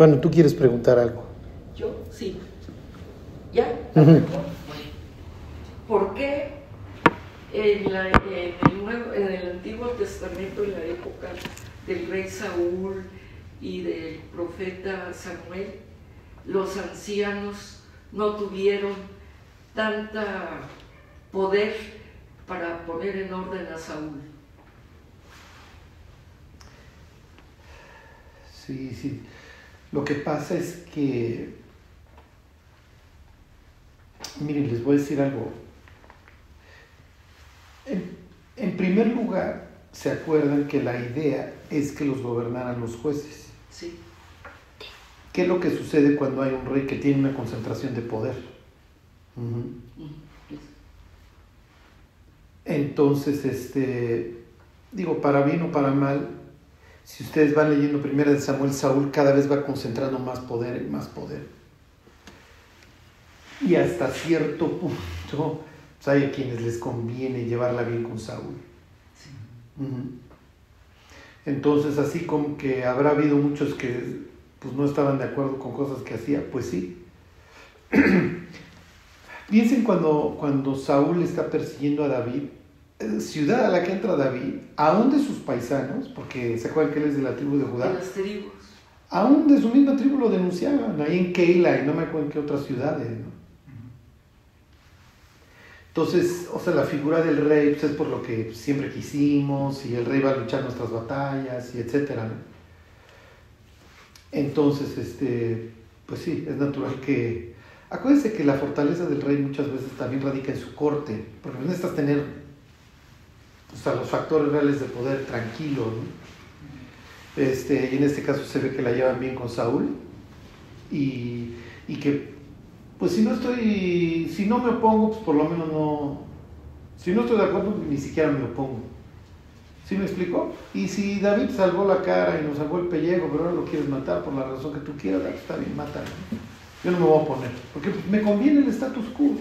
Bueno, tú quieres preguntar algo. Yo, sí. ¿Ya? ¿Por qué en, la- en el Nuevo- en el Antiguo Testamento, en la época del rey Saúl y del profeta Samuel, los ancianos no tuvieron tanta poder para poner en orden a Saúl? Sí, sí. Lo que pasa es que, miren, les voy a decir algo. En, en primer lugar, se acuerdan que la idea es que los gobernaran los jueces. Sí, ¿Qué es lo que sucede cuando hay un rey que tiene una concentración de poder? Mm, Entonces, este, digo, para bien o para mal, si ustedes van leyendo primera de Samuel, Saúl cada vez va concentrando más poder y más poder. Y hasta cierto punto, pues hay a quienes les conviene llevarla bien con Saúl. sí. Entonces, así como que habrá habido muchos que pues, no estaban de acuerdo con cosas que hacía, pues sí. Piensen cuando, cuando Saúl está persiguiendo a David, ciudad a la que entra David, aún de sus paisanos, porque se acuerdan que él es de la tribu de De Judá, las tribus. aún de su misma tribu lo denunciaban, ahí en Keila y no me acuerdo en qué otras ciudades. ¿no? Entonces, o sea, la figura del rey pues, es por lo que siempre quisimos y el rey va a luchar nuestras batallas y etcétera. ¿no? Entonces, este, pues sí, es natural que... Acuérdense que la fortaleza del rey muchas veces también radica en su corte, porque necesitas tener sea, los factores reales de poder tranquilo, ¿no? Este, y en este caso se ve que la llevan bien con Saúl y, y que, pues si no estoy, si no me opongo, pues por lo menos no, si no estoy de acuerdo, ni siquiera me opongo. ¿Sí me explico? Y si David salvó la cara y nos salvó el pellejo, pero ahora lo quieres matar por la razón que tú quieras, ah, está bien, mátalo. Yo no me voy a oponer, porque me conviene el status quo,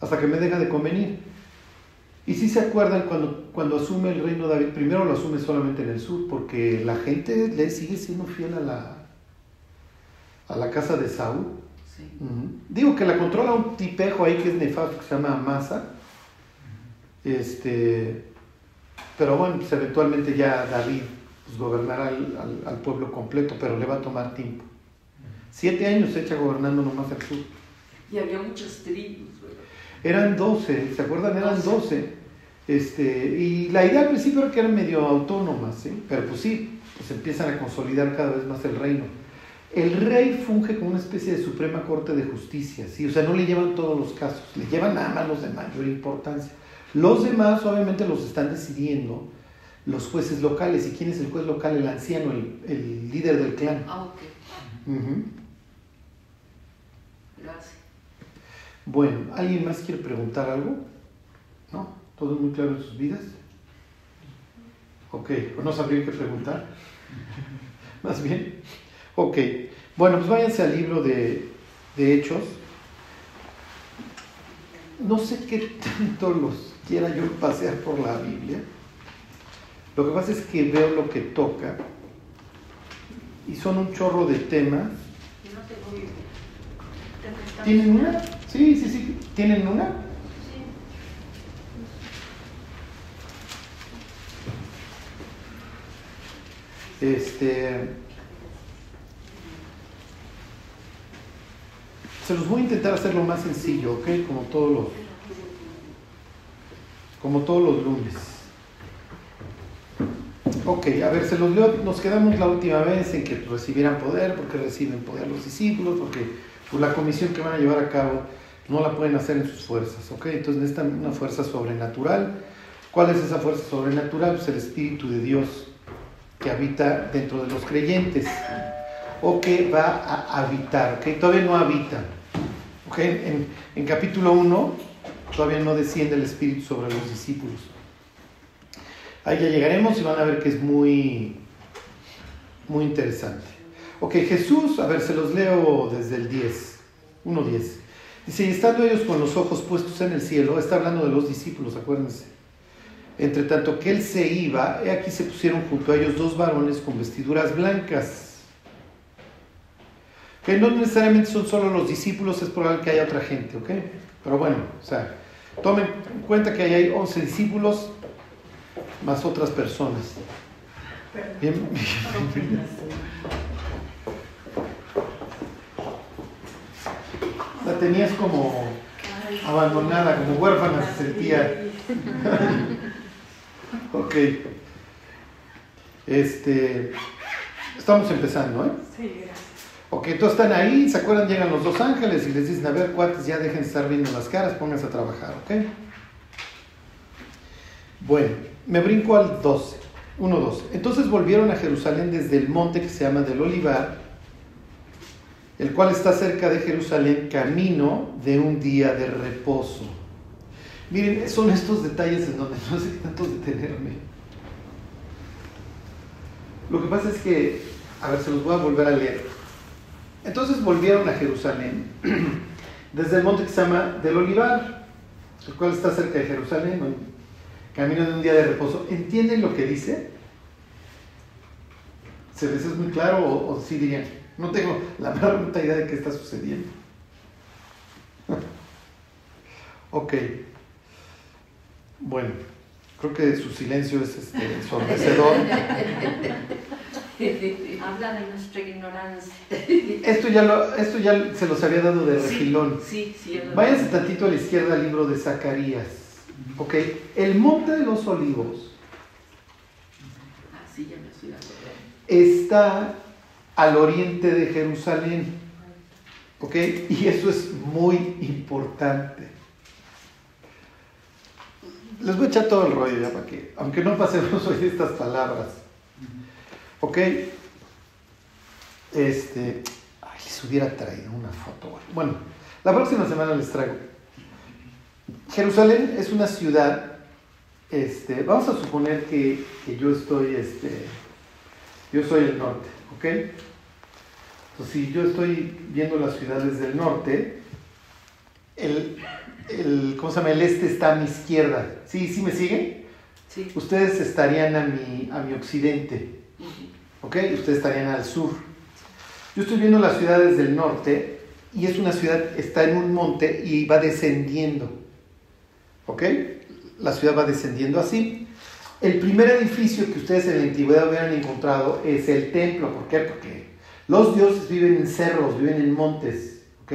hasta que me deja de convenir. Y si se acuerdan cuando, cuando asume el reino David, primero lo asume solamente en el sur, porque la gente le sigue siendo fiel a la, a la casa de Saúl. Sí. Digo que la controla un tipejo ahí que es nefasto, que se llama Amasa. Este, pero bueno, pues eventualmente ya David pues, gobernará al, al- al pueblo completo, pero le va a tomar tiempo. Siete años se echa gobernando nomás al sur. Y había muchas tribus, ¿verdad? Eran 12, ¿se acuerdan? Eran 12. 12. Este, y la idea al principio era que eran medio autónomas, ¿sí? pero pues sí, pues empiezan a consolidar cada vez más el reino. El rey funge como una especie de suprema corte de justicia, ¿sí? o sea, no le llevan todos los casos, le llevan nada más los de mayor importancia. Los demás obviamente los están decidiendo los jueces locales. ¿Y quién es el juez local? El anciano, el, el líder del clan. Ah, ok. Ujú. Gracias. Bueno, ¿alguien más quiere preguntar algo? ¿Todo muy claro en sus vidas? Ok, pues no sabría qué preguntar. Más bien. Ok, bueno, pues váyanse al libro de, de Hechos. No sé qué tanto los quiera yo pasear por la Biblia. Lo que pasa es que veo lo que toca y son un chorro de temas. Yo no tengo Biblia. ¿Te prestamos ¿Tienen una? Sí, sí, sí. ¿Tienen una? Este. Se los voy a intentar hacer lo más sencillo, ¿ok? Como todos los, como todos los lunes. Ok, a ver, se los leo. Nos quedamos la última vez en que recibieran poder, porque reciben poder los discípulos, porque por la comisión que van a llevar a cabo no la pueden hacer en sus fuerzas, ¿ok? Entonces necesitan una fuerza sobrenatural. ¿Cuál es esa fuerza sobrenatural? Pues el Espíritu de Dios que habita dentro de los creyentes o que va a habitar, ¿ok? Todavía no habita, ¿ok? En, en capítulo 1 todavía no desciende el Espíritu sobre los discípulos. Ahí ya llegaremos y van a ver que es muy, muy interesante. Ok, Jesús, a ver, se los leo desde el 10, 1.10. Dice, y estando ellos con los ojos puestos en el cielo, está hablando de los discípulos, acuérdense. Entre tanto que él se iba, he aquí se pusieron junto a ellos dos varones con vestiduras blancas. Que no necesariamente son solo los discípulos, es probable que haya otra gente, ¿ok? Pero bueno, o sea, tomen en cuenta que ahí hay 11 discípulos más otras personas. Bien, La tenías como abandonada, como huérfana se sentía. ok. Este, estamos empezando, ¿eh? Sí, gracias. Ok, entonces están ahí, ¿se acuerdan? Llegan los dos ángeles y les dicen, a ver, cuates, ya dejen de estar viendo las caras, pónganse a trabajar, ¿ok? Bueno, me brinco al 12, 1, 12. Entonces volvieron a Jerusalén desde el monte que se llama del Olivar, el cual está cerca de Jerusalén, camino de un día de reposo. Miren, son estos detalles en donde no sé tanto detenerme. Lo que pasa es que, a ver, se los voy a volver a leer. Entonces volvieron a Jerusalén desde el monte que se llama del Olivar, el cual está cerca de Jerusalén, camino de un día de reposo. ¿Entienden lo que dice? ¿Se les es muy claro o, o sí dirían? No tengo la más remota idea de qué está sucediendo. ok. Bueno, creo que su silencio es este, ensordecedor. Habla de nuestra ignorancia. Esto ya, lo, esto ya se los había dado de Sí, refilón. sí, sí. es Váyanse tantito a la izquierda al libro de Zacarías. Ok, el monte de los olivos Ah, sí, está al oriente de Jerusalén. ¿Ok? Y eso es muy importante. Les voy a echar todo el rollo ya para que, aunque no pasemos hoy estas palabras. ¿Ok? Este, ay, les hubiera traído una foto. Bueno, la próxima semana les traigo. Jerusalén es una ciudad, este, vamos a suponer que, que yo estoy, este, yo soy el norte, ¿ok? Entonces, si yo estoy viendo las ciudades del norte, el, el, ¿cómo se llama? El este está a mi izquierda. ¿Sí, sí me siguen? Sí. Ustedes estarían a mi, a mi occidente. ¿ok? Ustedes estarían al sur. Yo estoy viendo las ciudades del norte y es una ciudad, está en un monte y va descendiendo, ¿ok? La ciudad va descendiendo así. El primer edificio que ustedes en la antigüedad hubieran encontrado es el templo. ¿Por qué? Porque los dioses viven en cerros, viven en montes, ¿ok?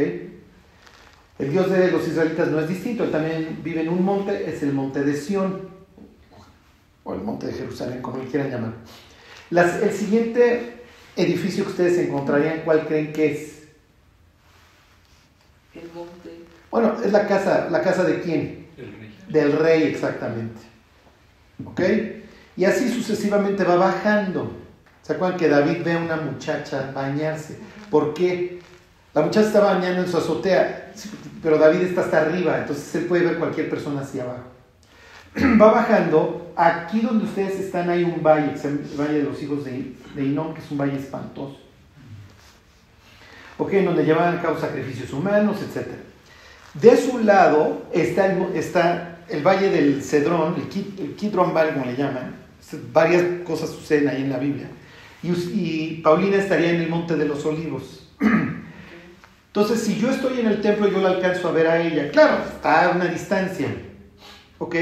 El dios de los israelitas no es distinto, él también vive en un monte, es el monte de Sión, o el monte de Jerusalén, como le quieran llamar. Las- el siguiente edificio que ustedes encontrarían, ¿cuál creen que es? El monte. Bueno, es la casa, ¿la casa de quién? El rey. Del rey, exactamente. ¿Ok? Y así sucesivamente va bajando. ¿Se acuerdan que David ve a una muchacha bañarse? ¿Por qué? La muchacha está bañando en su azotea, pero David está hasta arriba, entonces él puede ver cualquier persona hacia abajo. Va bajando, aquí donde ustedes están hay un valle, el Valle de los Hijos de, Hinnom, que es un valle espantoso. ¿Ok? En donde llevan a cabo sacrificios humanos, etc. De su lado está el, Valle del Cedrón, el, Kid- el Kidron Valley, como le llaman. Varias cosas suceden ahí en la Biblia. Y Paulina estaría en el Monte de los Olivos. Entonces, si yo estoy en el templo, yo la alcanzo a ver a ella. Claro, está a una distancia. ¿Ok?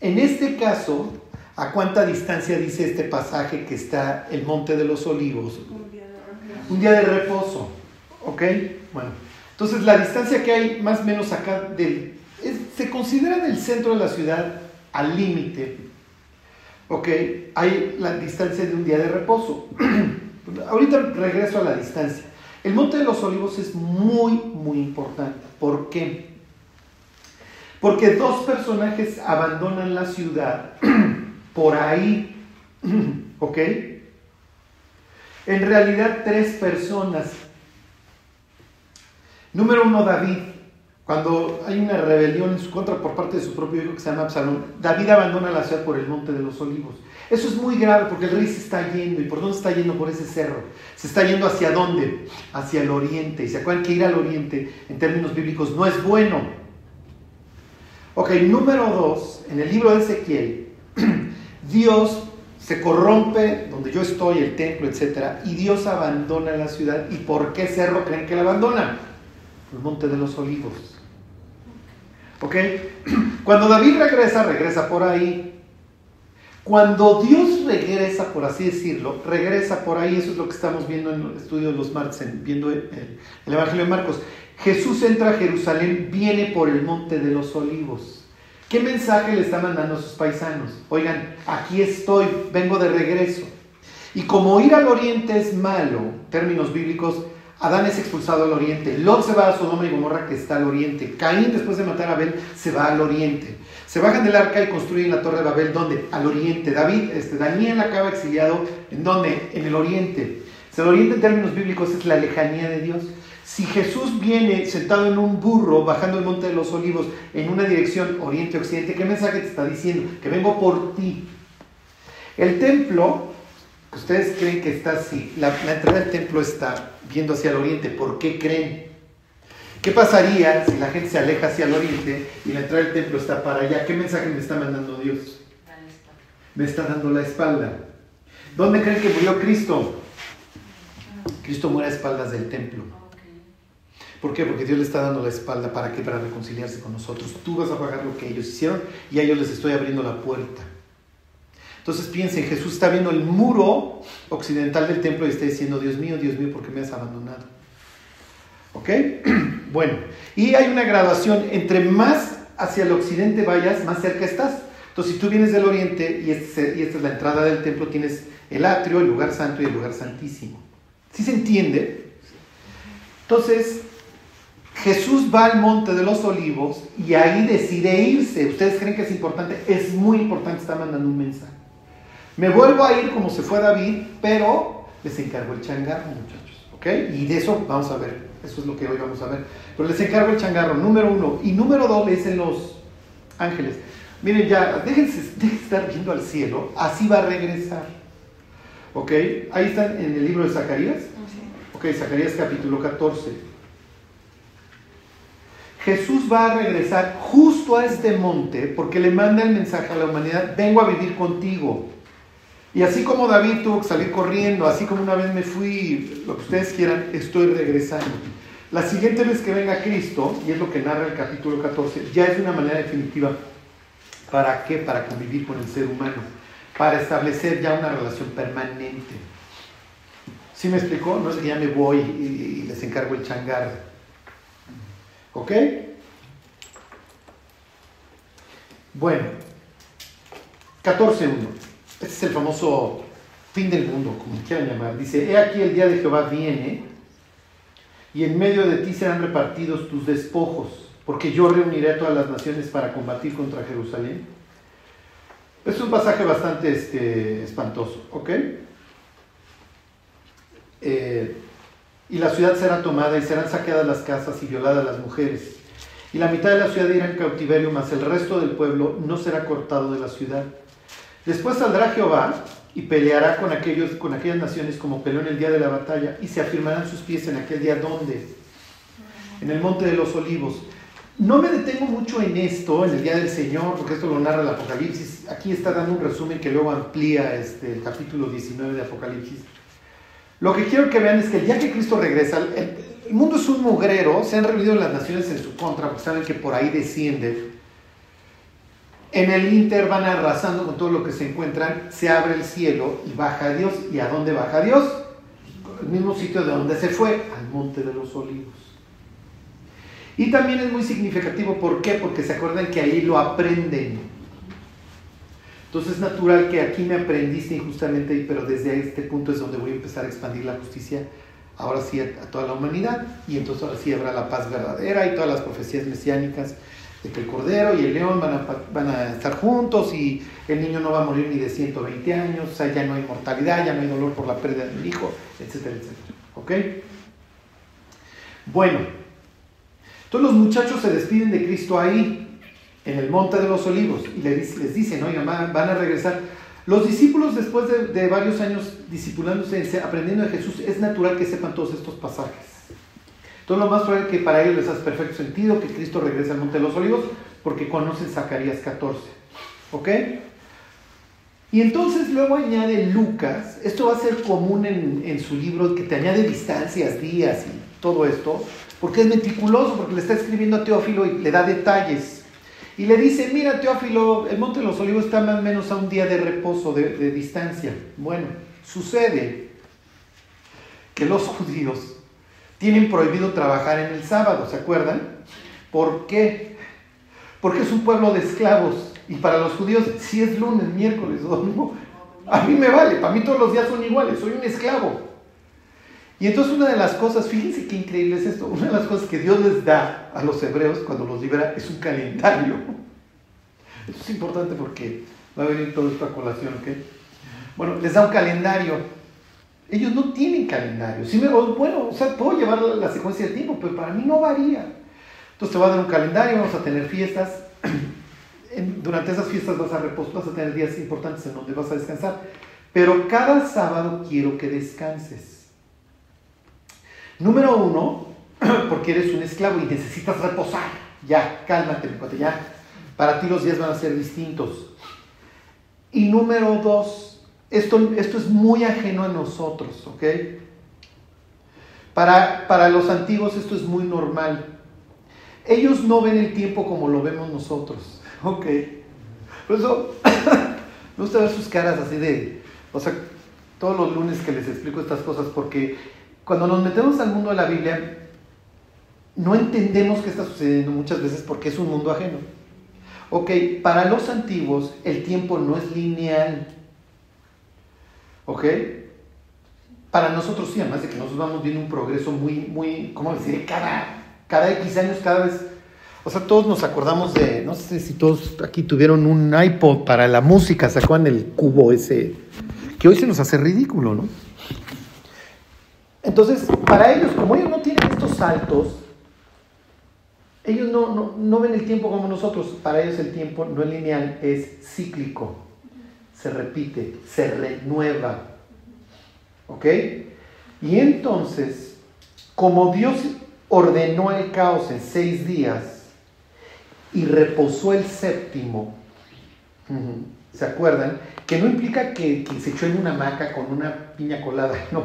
En este caso, ¿a cuánta distancia dice este pasaje que está el Monte de los Olivos? Un día de reposo. Un día de reposo. ¿Ok? Bueno. Entonces, la distancia que hay más o menos acá del... es- se considera del centro de la ciudad al límite. ¿Ok? Hay la distancia de un día de reposo. Ahorita regreso a la distancia. El Monte de los Olivos es muy, muy importante. ¿Por qué? Porque dos personajes abandonan la ciudad por ahí. ¿Ok? En realidad, tres personas. Número uno, David. Cuando hay una rebelión en su contra por parte de su propio hijo que se llama Absalón, David abandona la ciudad por el monte de los olivos. Eso es muy grave porque el rey se está yendo. ¿Y por dónde está yendo? Por ese cerro. Se está yendo hacia dónde? Hacia el oriente. Y se acuerdan que ir al oriente, en términos bíblicos, no es bueno. Ok, número dos, en el libro de Ezequiel, Dios se corrompe donde yo estoy, el templo, etc. Y Dios abandona la ciudad. ¿Y por qué cerro creen que la abandona? El monte de los olivos. ¿Ok? Cuando David regresa, regresa por ahí. Cuando Dios regresa, por así decirlo, regresa por ahí, eso es lo que estamos viendo en el estudio de los martes, viendo el, el Evangelio de Marcos. Jesús entra a Jerusalén, viene por el monte de los olivos. ¿Qué mensaje le está mandando a sus paisanos? Oigan, aquí estoy, vengo de regreso. Y como ir al oriente es malo, términos bíblicos, Adán es expulsado al oriente, Lot se va a Sodoma y Gomorra que está al oriente, Caín después de matar a Abel se va al oriente, se bajan del arca y construyen la torre de Babel, ¿dónde? Al oriente. David, este, Daniel acaba exiliado, ¿en dónde? En el oriente. el oriente en términos bíblicos es la lejanía de Dios. Si Jesús viene sentado en un burro, bajando el monte de los olivos, en una dirección oriente-occidente, ¿qué mensaje te está diciendo? Que vengo por ti. El templo, que ustedes creen que está así, la, entrada del templo está viendo hacia el oriente, ¿por qué creen? ¿Qué pasaría si la gente se aleja hacia el oriente y la entrada del templo está para allá? ¿Qué mensaje me está mandando Dios? Me está dando la espalda. ¿Dónde creen que murió Cristo? Cristo muere a espaldas del templo. ¿Por qué? Porque Dios le está dando la espalda para que para reconciliarse con nosotros. Tú vas a pagar lo que ellos hicieron y a ellos les estoy abriendo la puerta. Entonces piensen, Jesús está viendo el muro occidental del templo y está diciendo, Dios mío, Dios mío, ¿por qué me has abandonado? ¿Ok? Bueno, y hay una graduación, entre más hacia el occidente vayas, más cerca estás. Entonces, si tú vienes del oriente y, esta es la entrada del templo, tienes el atrio, el lugar santo y el lugar santísimo. ¿Sí se entiende? Entonces, Jesús va al monte de los olivos y ahí decide irse. ¿Ustedes creen que es importante? Es muy importante, está mandando un mensaje. Me vuelvo a ir como se fue David, pero les encargo el changarro, muchachos. ¿Ok? Y de eso vamos a ver. Eso es lo que hoy vamos a ver. Pero les encargo el changarro, número uno. Y número dos le dicen los ángeles. Miren ya, déjense, déjense estar viendo al cielo. Así va a regresar. ¿Ok? Ahí están en el libro de Zacarías. Ok, Zacarías capítulo 14. Jesús va a regresar justo a este monte porque le manda el mensaje a la humanidad, vengo a vivir contigo. Y así como David tuvo que salir corriendo, así como una vez me fui, lo que ustedes quieran, estoy regresando. La siguiente vez que venga Cristo, y es lo que narra el capítulo 14, ya es una manera definitiva. ¿Para qué? Para convivir con el ser humano, para establecer ya una relación permanente. ¿Sí me explicó? No es que ya me voy y les encargo el changar ¿Ok? Bueno, 14.1. Este es el famoso fin del mundo, como quieran llamar. Dice, he aquí el día de Jehová viene y en medio de ti serán repartidos tus despojos, porque yo reuniré a todas las naciones para combatir contra Jerusalén. Es un pasaje bastante este, espantoso, ¿ok? Eh, y la ciudad será tomada y serán saqueadas las casas y violadas las mujeres. Y la mitad de la ciudad irá en cautiverio, mas el resto del pueblo no será cortado de la ciudad. Después saldrá Jehová y peleará con, aquellos, con aquellas naciones como peleó en el día de la batalla y se afirmarán sus pies en aquel día donde? En el monte de los olivos. No me detengo mucho en esto, en el día del Señor, porque esto lo narra el Apocalipsis. Aquí está dando un resumen que luego amplía este, el capítulo 19 de Apocalipsis. Lo que quiero que vean es que el día que Cristo regresa, el, mundo es un mugrero, se han reunido las naciones en su contra, porque saben que por ahí desciende. En el Inter van arrasando con todo lo que se encuentran, se abre el cielo y baja Dios. ¿Y a dónde baja Dios? El mismo sitio de donde se fue, al monte de los olivos. Y también es muy significativo, ¿por qué? Porque se acuerdan que ahí lo aprenden. Entonces es natural que aquí me aprendiste injustamente, pero desde este punto es donde voy a empezar a expandir la justicia, ahora sí a, toda la humanidad, y entonces ahora sí habrá la paz verdadera y todas las profecías mesiánicas de que el cordero y el león van a, estar juntos y el niño no va a morir ni de 120 años, o sea, ya no hay mortalidad, ya no hay dolor por la pérdida del hijo, etcétera, etcétera. ¿Ok? Bueno, entonces los muchachos se despiden de Cristo ahí, en el monte de los olivos y les, dicen, oigan, van, a regresar. Los discípulos, después de, varios años discipulándose, aprendiendo de Jesús, es natural que sepan todos estos pasajes. Entonces, lo más probable es que para ellos les hace perfecto sentido que Cristo regrese al monte de los olivos, porque conocen Zacarías 14. ¿Ok? Y entonces luego añade Lucas, esto va a ser común en, su libro, que te añade distancias, días y todo esto, porque es meticuloso, porque le está escribiendo a Teófilo y le da detalles. Y le dice, mira Teófilo, el Monte de los Olivos está más o menos a un día de reposo, de distancia. Bueno, sucede que los judíos tienen prohibido trabajar en el sábado, ¿se acuerdan? ¿Por qué? Porque es un pueblo de esclavos. Y para los judíos, si es lunes, miércoles domingo, a mí me vale, para mí todos los días son iguales, soy un esclavo. Y entonces una de las cosas, fíjense qué increíble es esto, una de las cosas que Dios les da a los hebreos cuando los libera es un calendario. Esto es importante porque va a venir todo esto a colación, ¿ok? Bueno, les da un calendario. Ellos no tienen calendario. Sí me, bueno, o sea, puedo llevar la, secuencia del tiempo, pero para mí no varía. Entonces te va a dar un calendario, vamos a tener fiestas. Durante esas fiestas vas a reposar, vas a tener días importantes en donde vas a descansar. Pero cada sábado quiero que descanses. Número uno, porque eres un esclavo y necesitas reposar. Ya, cálmate, mi ya. Para ti los días van a ser distintos. Y número dos, esto, esto es muy ajeno a nosotros, ¿ok? Para, para los antiguos esto es muy normal. Ellos no ven el tiempo como lo vemos nosotros, ¿ok? Por eso, me gusta ver sus caras así de, o sea, todos los lunes que les explico estas cosas, porque cuando nos metemos al mundo de la Biblia, no entendemos qué está sucediendo muchas veces porque es un mundo ajeno. Ok, para los antiguos el tiempo no es lineal. ¿Ok? Para nosotros sí, además de que nosotros vamos viendo un progreso muy, muy, ¿cómo decir? Cada, cada X años, cada vez. O sea, todos nos acordamos de, no sé si todos aquí tuvieron un iPod para la música, ¿se acuerdan el cubo ese? Que hoy se nos hace ridículo, ¿no? Entonces, para ellos, como ellos no tienen estos saltos, ellos no, no, no, ven el tiempo como nosotros. Para ellos el tiempo no es lineal, es cíclico. Se repite, se renueva. ¿Ok? Y entonces, como Dios ordenó el caos en seis días y reposó el séptimo, ¿se acuerdan? Que no implica que, se echó en una hamaca con una piña colada, no.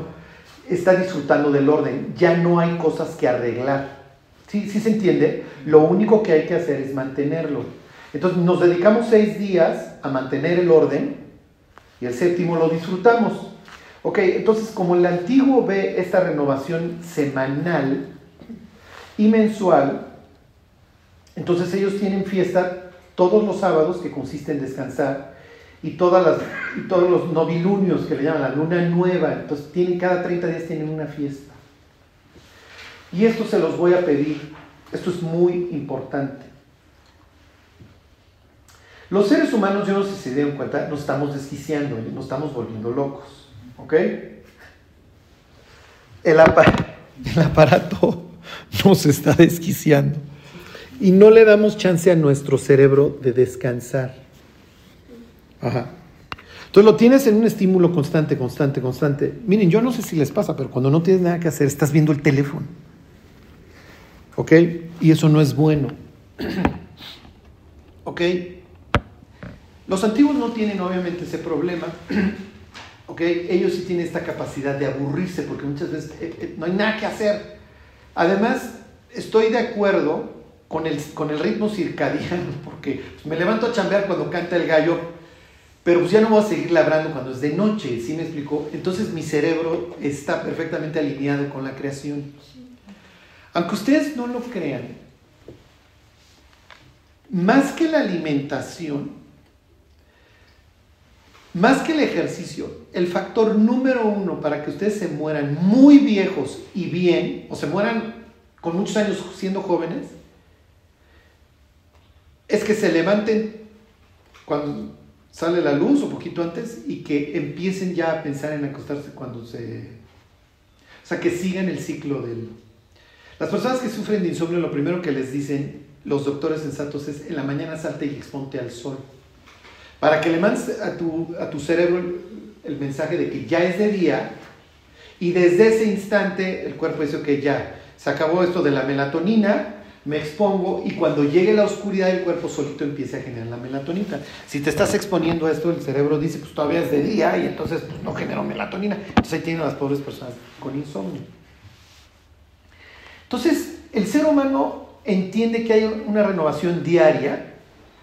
Está disfrutando del orden. Ya no hay cosas que arreglar. ¿Sí, ¿Sí se entiende? Lo único que hay que hacer es mantenerlo. Entonces nos dedicamos seis días a mantener el orden y el séptimo lo disfrutamos. Ok, entonces como el antiguo ve esta renovación semanal y mensual, entonces ellos tienen fiesta todos los sábados que consiste en descansar y, todas las, y todos los novilunios que le llaman la luna nueva, entonces tienen cada 30 días tienen una fiesta. Y esto se los voy a pedir. Esto es muy importante. Los seres humanos, yo no sé si se dieron cuenta, nos estamos desquiciando, nos estamos volviendo locos. ¿Ok? El, el aparato nos está desquiciando. Y no le damos chance a nuestro cerebro de descansar. Ajá. Entonces lo tienes en un estímulo constante, constante, constante. Miren, yo no sé si les pasa, pero cuando no tienes nada que hacer, estás viendo el teléfono. ¿Ok? Y eso no es bueno. ¿Ok? Los antiguos no tienen obviamente ese problema. ¿Ok? Ellos sí tienen esta capacidad de aburrirse porque muchas veces eh, eh, no hay nada que hacer. Además, estoy de acuerdo con el, con el ritmo circadiano porque me levanto a chambear cuando canta el gallo, pero pues ya no voy a seguir labrando cuando es de noche, ¿sí me explico? Entonces mi cerebro está perfectamente alineado con la creación. Aunque ustedes no lo crean, más que la alimentación, más que el ejercicio, el factor número uno para que ustedes se mueran muy viejos y bien, o se mueran con muchos años siendo jóvenes, es que se levanten cuando sale la luz o poquito antes y que empiecen ya a pensar en acostarse cuando se... O sea, que sigan el ciclo del... Las personas que sufren de insomnio, lo primero que les dicen los doctores sensatos es en la mañana salte y exponte al sol. Para que le mandes a tu, a tu cerebro el, mensaje de que ya es de día y desde ese instante el cuerpo dice, ok, ya, se acabó esto de la melatonina, me expongo y cuando llegue la oscuridad el cuerpo solito empieza a generar la melatonina. Si te estás exponiendo a esto, el cerebro dice, pues todavía es de día y entonces pues, no genero melatonina. Entonces ahí tienen las pobres personas con insomnio. Entonces, el ser humano entiende que hay una renovación diaria.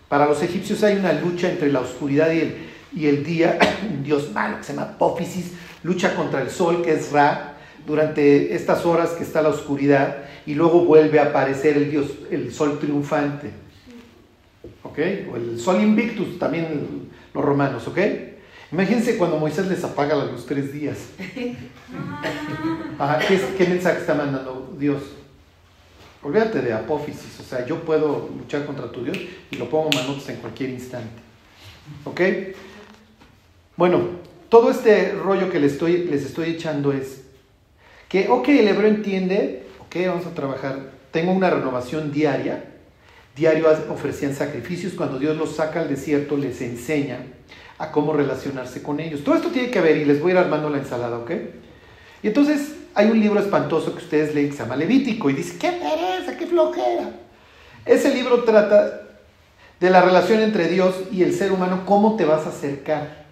Para los egipcios hay una lucha entre la oscuridad y el, y el día. Un dios malo que se llama Apófisis lucha contra el sol, que es Ra, durante estas horas que está la oscuridad y luego vuelve a aparecer el dios, el sol triunfante. ¿Ok? O el sol invictus, también los romanos, ¿ok? Imagínense cuando Moisés les apaga la luz tres días. ¿qué, ¿Qué mensaje está mandando Dios? Olvídate de apófisis, o sea, yo puedo luchar contra tu Dios y lo pongo manos en cualquier instante. ¿Ok? Bueno, todo este rollo que les estoy, les estoy echando es que, ok, el hebreo entiende, ok, vamos a trabajar, tengo una renovación diaria, diario ofrecían sacrificios, cuando Dios los saca al desierto les enseña a cómo relacionarse con ellos. Todo esto tiene que ver y les voy a ir armando la ensalada, ¿ok? Y entonces hay un libro espantoso que ustedes leen que se llama Levítico y dice, qué pereza, qué flojera. Ese libro trata de la relación entre Dios y el ser humano, cómo te vas a acercar.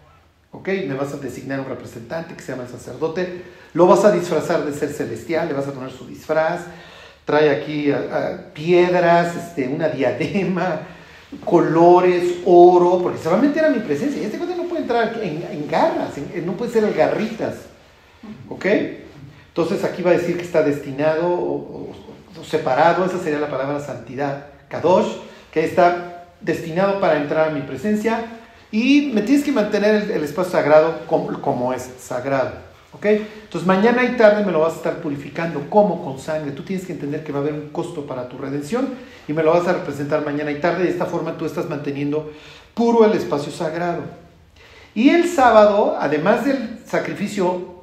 ¿Ok? Me vas a designar un representante que se llama sacerdote, lo vas a disfrazar de ser celestial, le vas a poner su disfraz, trae aquí piedras, este, una diadema, colores, oro, porque se va a meter mi presencia. Y este cuate no puede entrar en, garras, no puede ser en garritas. ¿Ok? Entonces aquí va a decir que está destinado o, separado, esa sería la palabra santidad, kadosh, que está destinado para entrar a mi presencia y me tienes que mantener el, espacio sagrado como, es sagrado. ¿Ok? Entonces mañana y tarde me lo vas a estar purificando. como Con sangre. Tú tienes que entender que va a haber un costo para tu redención y me lo vas a representar mañana y tarde. De esta forma tú estás manteniendo puro el espacio sagrado. Y el sábado, además del sacrificio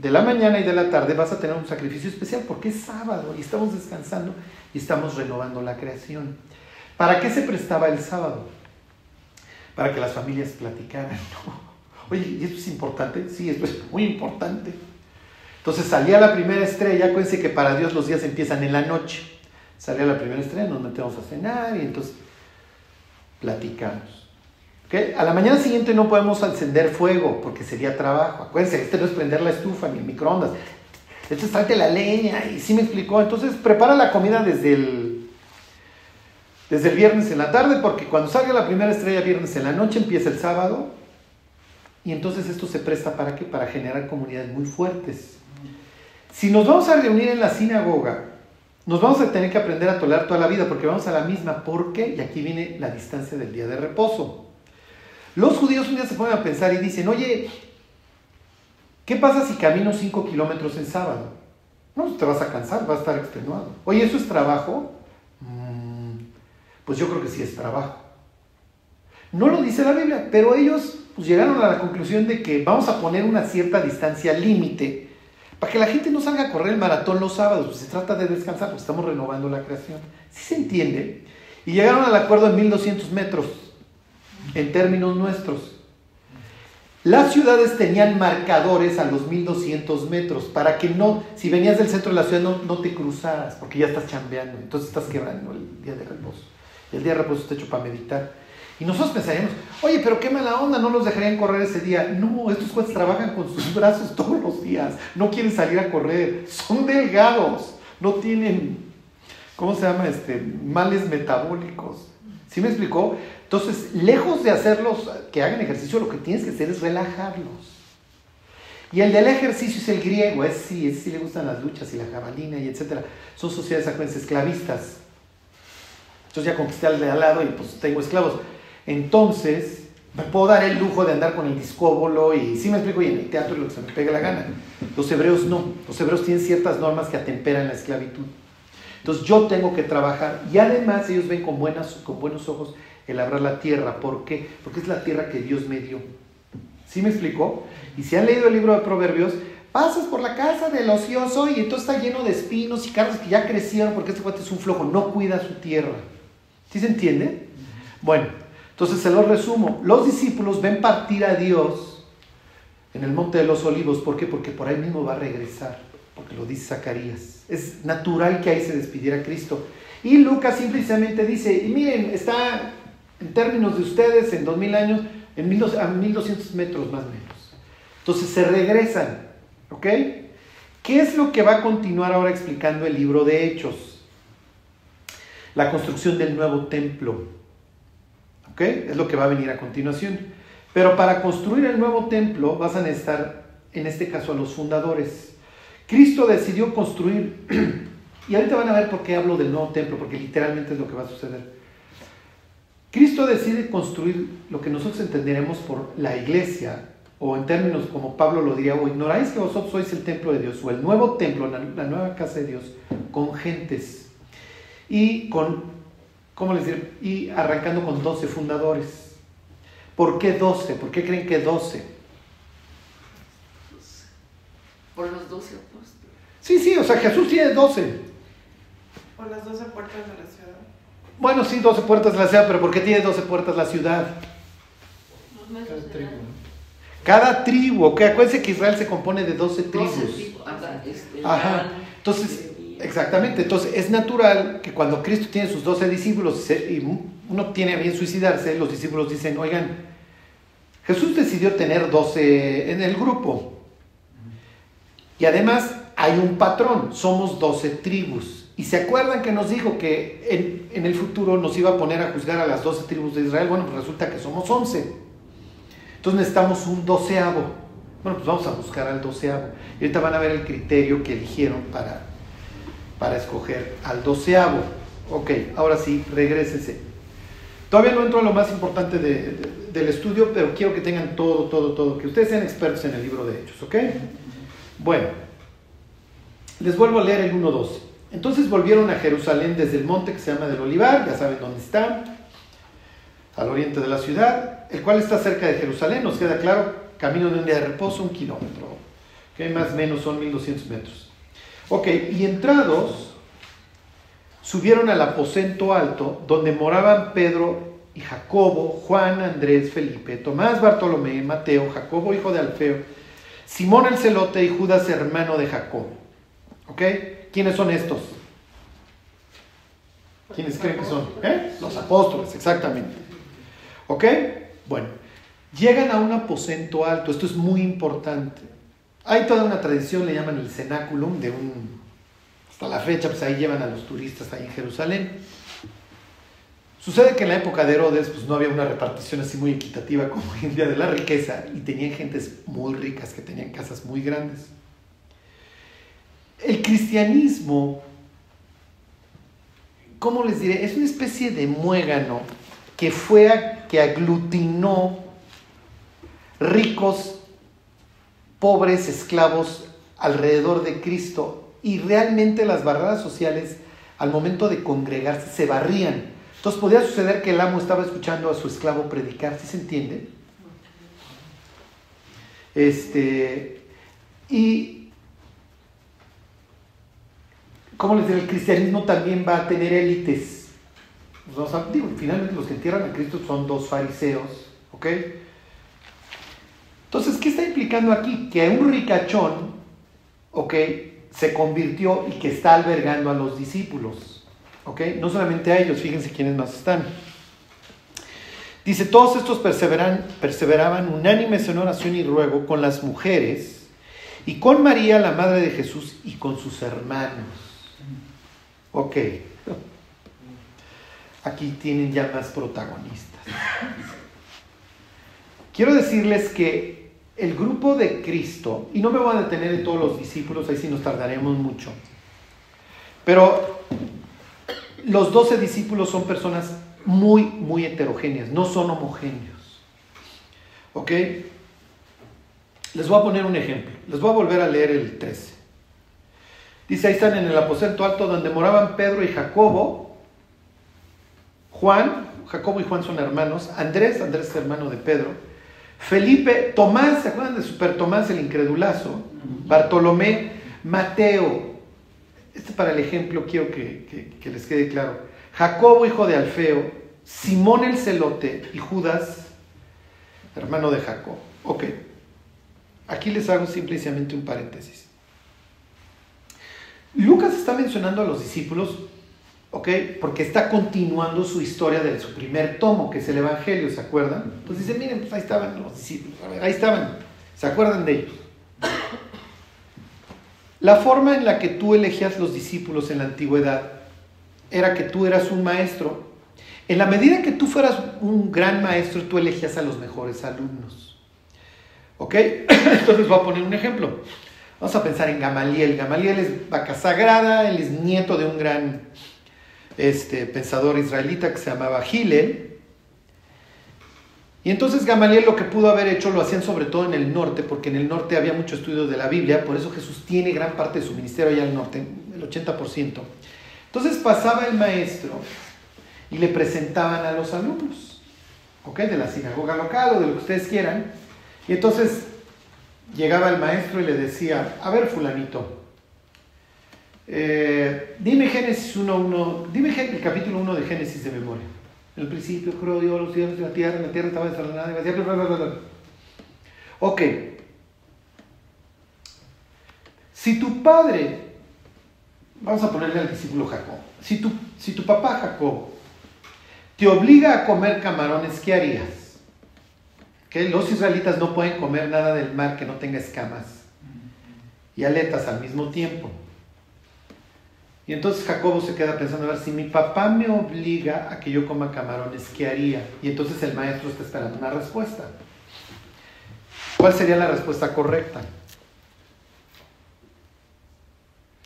de la mañana y de la tarde, vas a tener un sacrificio especial porque es sábado y estamos descansando y estamos renovando la creación. ¿Para qué se prestaba el sábado? para que las familias platicaran. Oye, ¿y esto es importante? Sí, esto es muy importante. Entonces salía la primera estrella, acuérdense que para Dios los días empiezan en la noche. Salía la primera estrella, nos metemos a cenar y entonces platicamos. A la mañana siguiente no podemos encender fuego porque sería trabajo. Acuérdense, este no es prender la estufa ni el microondas. Esto es trate la leña y sí me explicó. Entonces prepara la comida desde el desde el viernes en la tarde, porque cuando salga la primera estrella viernes en la noche empieza el sábado, y entonces esto se presta para qué? Para generar comunidades muy fuertes. Si nos vamos a reunir en la sinagoga, nos vamos a tener que aprender a tolerar toda la vida, porque vamos a la misma, ¿por qué? Y aquí viene la distancia del día de reposo. Los judíos un día se ponen a pensar y dicen, oye, ¿qué pasa si camino 5 kilómetros en sábado? No, te vas a cansar, vas a estar extenuado. Oye, ¿eso es trabajo? pues yo creo que sí es trabajo. No lo dice la Biblia, pero ellos pues, llegaron a la conclusión de que vamos a poner una cierta distancia límite para que la gente no salga a correr el maratón los sábados, pues se trata de descansar, porque estamos renovando la creación. ¿Sí se entiende? Y llegaron al acuerdo en 1200 metros, en términos nuestros. Las ciudades tenían marcadores a los 1200 metros para que no, si venías del centro de la ciudad, no, no te cruzaras, porque ya estás chambeando, entonces estás quebrando el día de reposo. El día de reposo está hecho para meditar. Y nosotros pensaríamos, oye, pero qué mala onda, no los dejarían correr ese día. No, estos cuates trabajan con sus brazos todos los días, no quieren salir a correr, son delgados, no tienen, ¿cómo se llama? Este, males metabólicos. ¿Sí me explicó? Entonces, lejos de hacerlos que hagan ejercicio, lo que tienes que hacer es relajarlos. Y el del ejercicio es el griego, es sí, es sí le gustan las luchas y la jabalina y etcétera. Son sociedades acuérdense, esclavistas. Entonces ya conquisté al de al lado y pues tengo esclavos. Entonces, me puedo dar el lujo de andar con el discóbolo y sí me explico, y en el teatro lo que se me pegue la gana. Los hebreos no. Los hebreos tienen ciertas normas que atemperan la esclavitud. Entonces yo tengo que trabajar y además ellos ven con, buenas, con buenos ojos el labrar la tierra. ¿Por qué? Porque es la tierra que Dios me dio. ¿Sí me explicó? Y si han leído el libro de Proverbios, pasas por la casa del ocioso y entonces está lleno de espinos y carros que ya crecieron porque este cuate es un flojo, no cuida su tierra. ¿Sí se entiende? Bueno, entonces se lo resumo. Los discípulos ven partir a Dios en el monte de los olivos. ¿Por qué? Porque por ahí mismo va a regresar. Porque lo dice Zacarías. Es natural que ahí se despidiera Cristo. Y Lucas simplemente dice, y miren, está en términos de ustedes en 2000 años, en 1200 metros más o menos. Entonces se regresan, ¿ok? ¿Qué es lo que va a continuar ahora explicando el libro de Hechos? La construcción del nuevo templo, ¿ok? Es lo que va a venir a continuación. Pero para construir el nuevo templo vas a necesitar, en este caso, a los fundadores. Cristo decidió construir, y ahorita van a ver por qué hablo del nuevo templo, porque literalmente es lo que va a suceder. Cristo decide construir lo que nosotros entenderemos por la iglesia, o en términos como Pablo lo diría, o ignoráis que vosotros sois el templo de Dios, o el nuevo templo, la, nueva casa de Dios, con gentes, y con, ¿cómo les diré? Y arrancando con 12 fundadores. ¿Por qué 12? ¿Por qué creen que 12? Por los 12 apóstoles. Sí, sí, o sea, Jesús tiene 12. Por las 12 puertas de la ciudad. Bueno, sí, 12 puertas de la ciudad, pero ¿por qué tiene 12 puertas la ciudad? Cada tribu. Cada tribu, ok, acuérdense que Israel se compone de 12 tribus. 12 tribus. Ajá, este, Ajá. Entonces, exactamente. Entonces, es natural que cuando Cristo tiene sus 12 discípulos y uno tiene a bien suicidarse, los discípulos dicen, oigan, Jesús decidió tener 12 en el grupo. Y además hay un patrón, somos 12 tribus. Y se acuerdan que nos dijo que en, el futuro nos iba a poner a juzgar a las 12 tribus de Israel. Bueno, pues resulta que somos 11. Entonces necesitamos un doceavo. Bueno, pues vamos a buscar al doceavo. Y ahorita van a ver el criterio que eligieron para, para escoger al doceavo. Ok, ahora sí, regrésese. Todavía no entro a lo más importante de- de- del estudio, pero quiero que tengan todo, todo, todo, que ustedes sean expertos en el libro de Hechos, ¿ok? Bueno, les vuelvo a leer el 1.12. Entonces volvieron a Jerusalén desde el monte que se llama del Olivar, ya saben dónde está, al oriente de la ciudad, el cual está cerca de Jerusalén, nos queda claro, camino de un día de reposo, un kilómetro, que más o menos son 1200 metros. Ok, y entrados, subieron al aposento alto, donde moraban Pedro y Jacobo, Juan, Andrés, Felipe, Tomás, Bartolomé, Mateo, Jacobo, hijo de Alfeo, Simón el celote y Judas, hermano de Jacobo. ¿Ok? ¿Quiénes son estos? ¿Quiénes creen que son? ¿Eh? Los apóstoles, exactamente. ¿Ok? Bueno, llegan a un aposento alto, esto es muy importante. Hay toda una tradición, le llaman el cenáculum, de un, hasta la fecha, pues ahí llevan a los turistas ahí en Jerusalén. Sucede que en la época de Herodes, pues no había una repartición así muy equitativa como hoy en día de la riqueza, y tenían gentes muy ricas que tenían casas muy grandes. El cristianismo, ¿cómo les diré? Es una especie de muégano que fue a- que aglutinó ricos, pobres, esclavos alrededor de Cristo y realmente las barreras sociales al momento de congregarse se barrían. Entonces podía suceder que el amo estaba escuchando a su esclavo predicar, ¿sí se entiende? Este, y ¿cómo les diré? El cristianismo también va a tener élites. O digo, finalmente los que entierran a Cristo son dos fariseos, ¿ok? Entonces, ¿qué está implicando aquí? Que un ricachón, ¿ok? Se convirtió y que está albergando a los discípulos, ¿ok? No solamente a ellos, fíjense quiénes más están. Dice, todos estos perseveran, perseveraban unánimes en oración y ruego con las mujeres y con María, la madre de Jesús, y con sus hermanos. Ok. Aquí tienen ya más protagonistas. Quiero decirles que el grupo de Cristo, y no me voy a detener en todos los discípulos, ahí sí nos tardaremos mucho, pero los doce discípulos son personas muy, muy heterogéneas, no son homogéneos. ¿Ok? Les voy a poner un ejemplo, les voy a volver a leer el 13. Dice, ahí están en el aposento alto donde moraban Pedro y Jacobo, Juan, Jacobo y Juan son hermanos, Andrés, Andrés es hermano de Pedro, Felipe, Tomás, ¿se acuerdan de Super Tomás el incredulazo? Bartolomé, Mateo, este para el ejemplo quiero que, que- que les quede claro, Jacobo, hijo de Alfeo, Simón el celote y Judas, hermano de Jacob. Ok, aquí les hago simplemente un paréntesis. Lucas está mencionando a los discípulos, ¿ok? Porque está continuando su historia de su primer tomo, que es el Evangelio, ¿se acuerdan? Entonces dice, miren, pues ahí estaban los discípulos, a ver, ahí estaban, ¿se acuerdan de ellos? La forma en la que tú elegías los discípulos en la antigüedad era que tú eras un maestro. En la medida que tú fueras un gran maestro, tú elegías a los mejores alumnos. ¿Ok? Entonces voy a poner un ejemplo. Vamos a pensar en Gamaliel. Gamaliel es vaca sagrada, él es nieto de un gran este, pensador israelita que se llamaba Hillel. Y entonces Gamaliel lo que pudo haber hecho lo hacían sobre todo en el norte, porque en el norte había mucho estudio de la Biblia, por eso Jesús tiene gran parte de su ministerio allá al norte, el 80%. Entonces pasaba el maestro y le presentaban a los alumnos, ¿ok? De la sinagoga local o de lo que ustedes quieran. Y entonces llegaba el maestro y le decía, a ver fulanito, eh, dime Génesis 1.1, dime el capítulo 1 de Génesis de memoria. En el principio creó Dios los cielos y la tierra, la tierra estaba desordenada y bla. Ok. Si tu padre, vamos a ponerle al discípulo Jacob, si tu, si tu papá Jacob te obliga a comer camarones, ¿qué harías? Que los israelitas no pueden comer nada del mar que no tenga escamas y aletas al mismo tiempo. Y entonces Jacobo se queda pensando, a ver, si mi papá me obliga a que yo coma camarones, ¿qué haría? Y entonces el maestro está esperando una respuesta. ¿Cuál sería la respuesta correcta?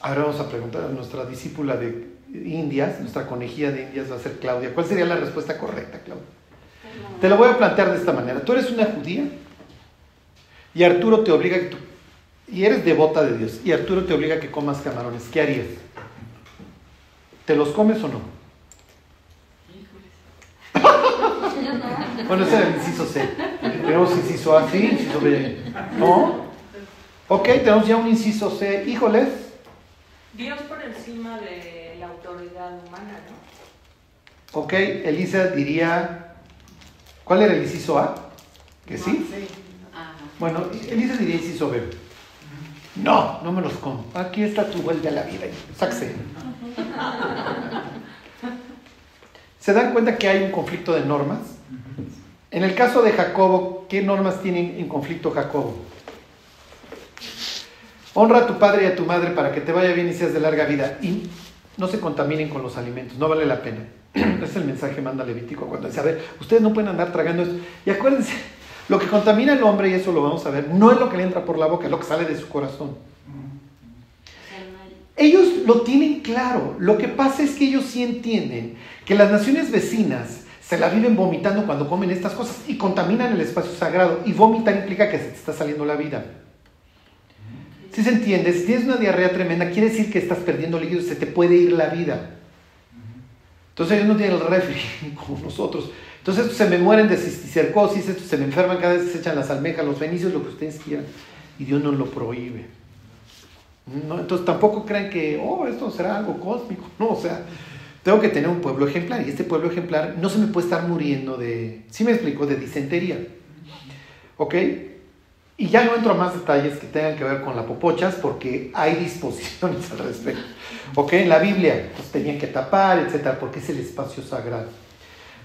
Ahora vamos a preguntar a nuestra discípula de Indias, nuestra conejilla de Indias va a ser Claudia. ¿Cuál sería la respuesta correcta, Claudia? Te lo voy a plantear de esta manera. Tú eres una judía y Arturo te obliga que y eres devota de Dios y Arturo te obliga a que comas camarones. ¿Qué harías? ¿Te los comes o no? bueno, ese era el inciso C. Tenemos inciso A, sí, inciso B. ¿No? Ok, tenemos ya un inciso C. Híjoles. Dios por encima de la autoridad humana, ¿no? Ok, Elisa diría. ¿Cuál era el inciso A? ¿Que sí? Bueno, Elisa diría inciso B. No, no me los como. Aquí está tu vuelta a la vida. Sáquese. ¿Se dan cuenta que hay un conflicto de normas? En el caso de Jacobo, ¿qué normas tiene en conflicto Jacobo? Honra a tu padre y a tu madre para que te vaya bien y seas de larga vida. Y no se contaminen con los alimentos, no vale la pena. es el mensaje que manda Levítico cuando dice, a ver, ustedes no pueden andar tragando esto. Y acuérdense, lo que contamina al hombre, y eso lo vamos a ver, no es lo que le entra por la boca, es lo que sale de su corazón. Ellos lo tienen claro. Lo que pasa es que ellos sí entienden que las naciones vecinas se la viven vomitando cuando comen estas cosas y contaminan el espacio sagrado. Y vomitar implica que se te está saliendo la vida. Si se entiende, si tienes una diarrea tremenda, quiere decir que estás perdiendo líquidos, se te puede ir la vida. Entonces ellos no tienen el refri como nosotros. Entonces estos se me mueren de cisticercosis, estos se me enferman cada vez que se echan las almejas, los fenicios, lo que ustedes quieran. Y Dios no lo prohíbe. ¿no? Entonces tampoco crean que, oh, esto será algo cósmico. No, o sea, tengo que tener un pueblo ejemplar y este pueblo ejemplar no se me puede estar muriendo de, sí me explico, de disentería. ¿Ok? Y ya no entro a más detalles que tengan que ver con la popochas porque hay disposiciones al respecto. ¿Ok? En la Biblia pues tenían que tapar, etcétera, porque es el espacio sagrado.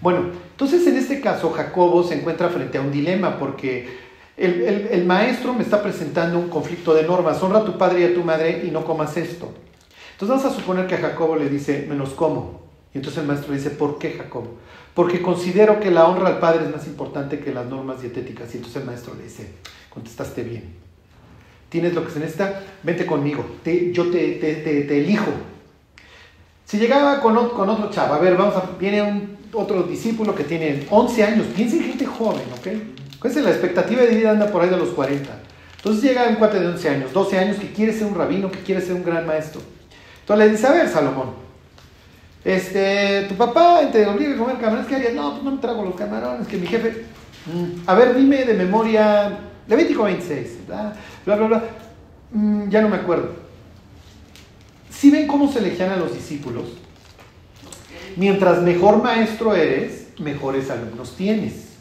Bueno, entonces en este caso Jacobo se encuentra frente a un dilema porque el, maestro me está presentando un conflicto de normas. Honra a tu padre y a tu madre y no comas esto. Entonces vamos a suponer que a Jacobo le dice, me los como. Y entonces el maestro le dice, ¿por qué Jacobo? Porque considero que la honra al padre es más importante que las normas dietéticas. Y entonces el maestro le dice, contestaste bien. Tienes lo que se necesita, vente conmigo. yo te, te, elijo. Si llegaba con, con, otro chavo, a ver, vamos a, viene un, otro discípulo que tiene 11 años, piensen gente joven, ¿ok? es la expectativa de vida anda por ahí de los 40. Entonces llega un cuate de 11 años, 12 años, que quiere ser un rabino, que quiere ser un gran maestro. Entonces le dice, a ver, Salomón, este, tu papá te obliga a comer camarones, ¿qué harías? No, pues no me trago los camarones, que mi jefe... Mm, a ver, dime de memoria, Levítico 26, bla, bla, bla, bla. Mm, ya no me acuerdo. Si ven cómo se elegían a los discípulos, mientras mejor maestro eres, mejores alumnos tienes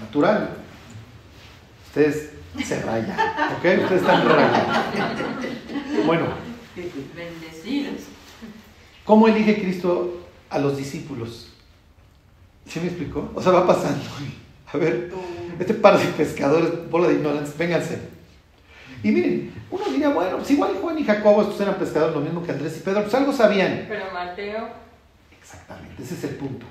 natural. Ustedes se rayan, ¿ok? Ustedes están rayados. Bueno, Bendecidas. ¿Cómo elige Cristo a los discípulos? ¿Sí me explicó? O sea, va pasando. A ver, este par de pescadores, bola de ignorantes, vénganse. Y miren, uno diría, bueno, pues igual Juan y Jacobo estos eran pescadores, lo mismo que Andrés y Pedro, pues algo sabían. Pero Mateo. Exactamente, ese es el punto.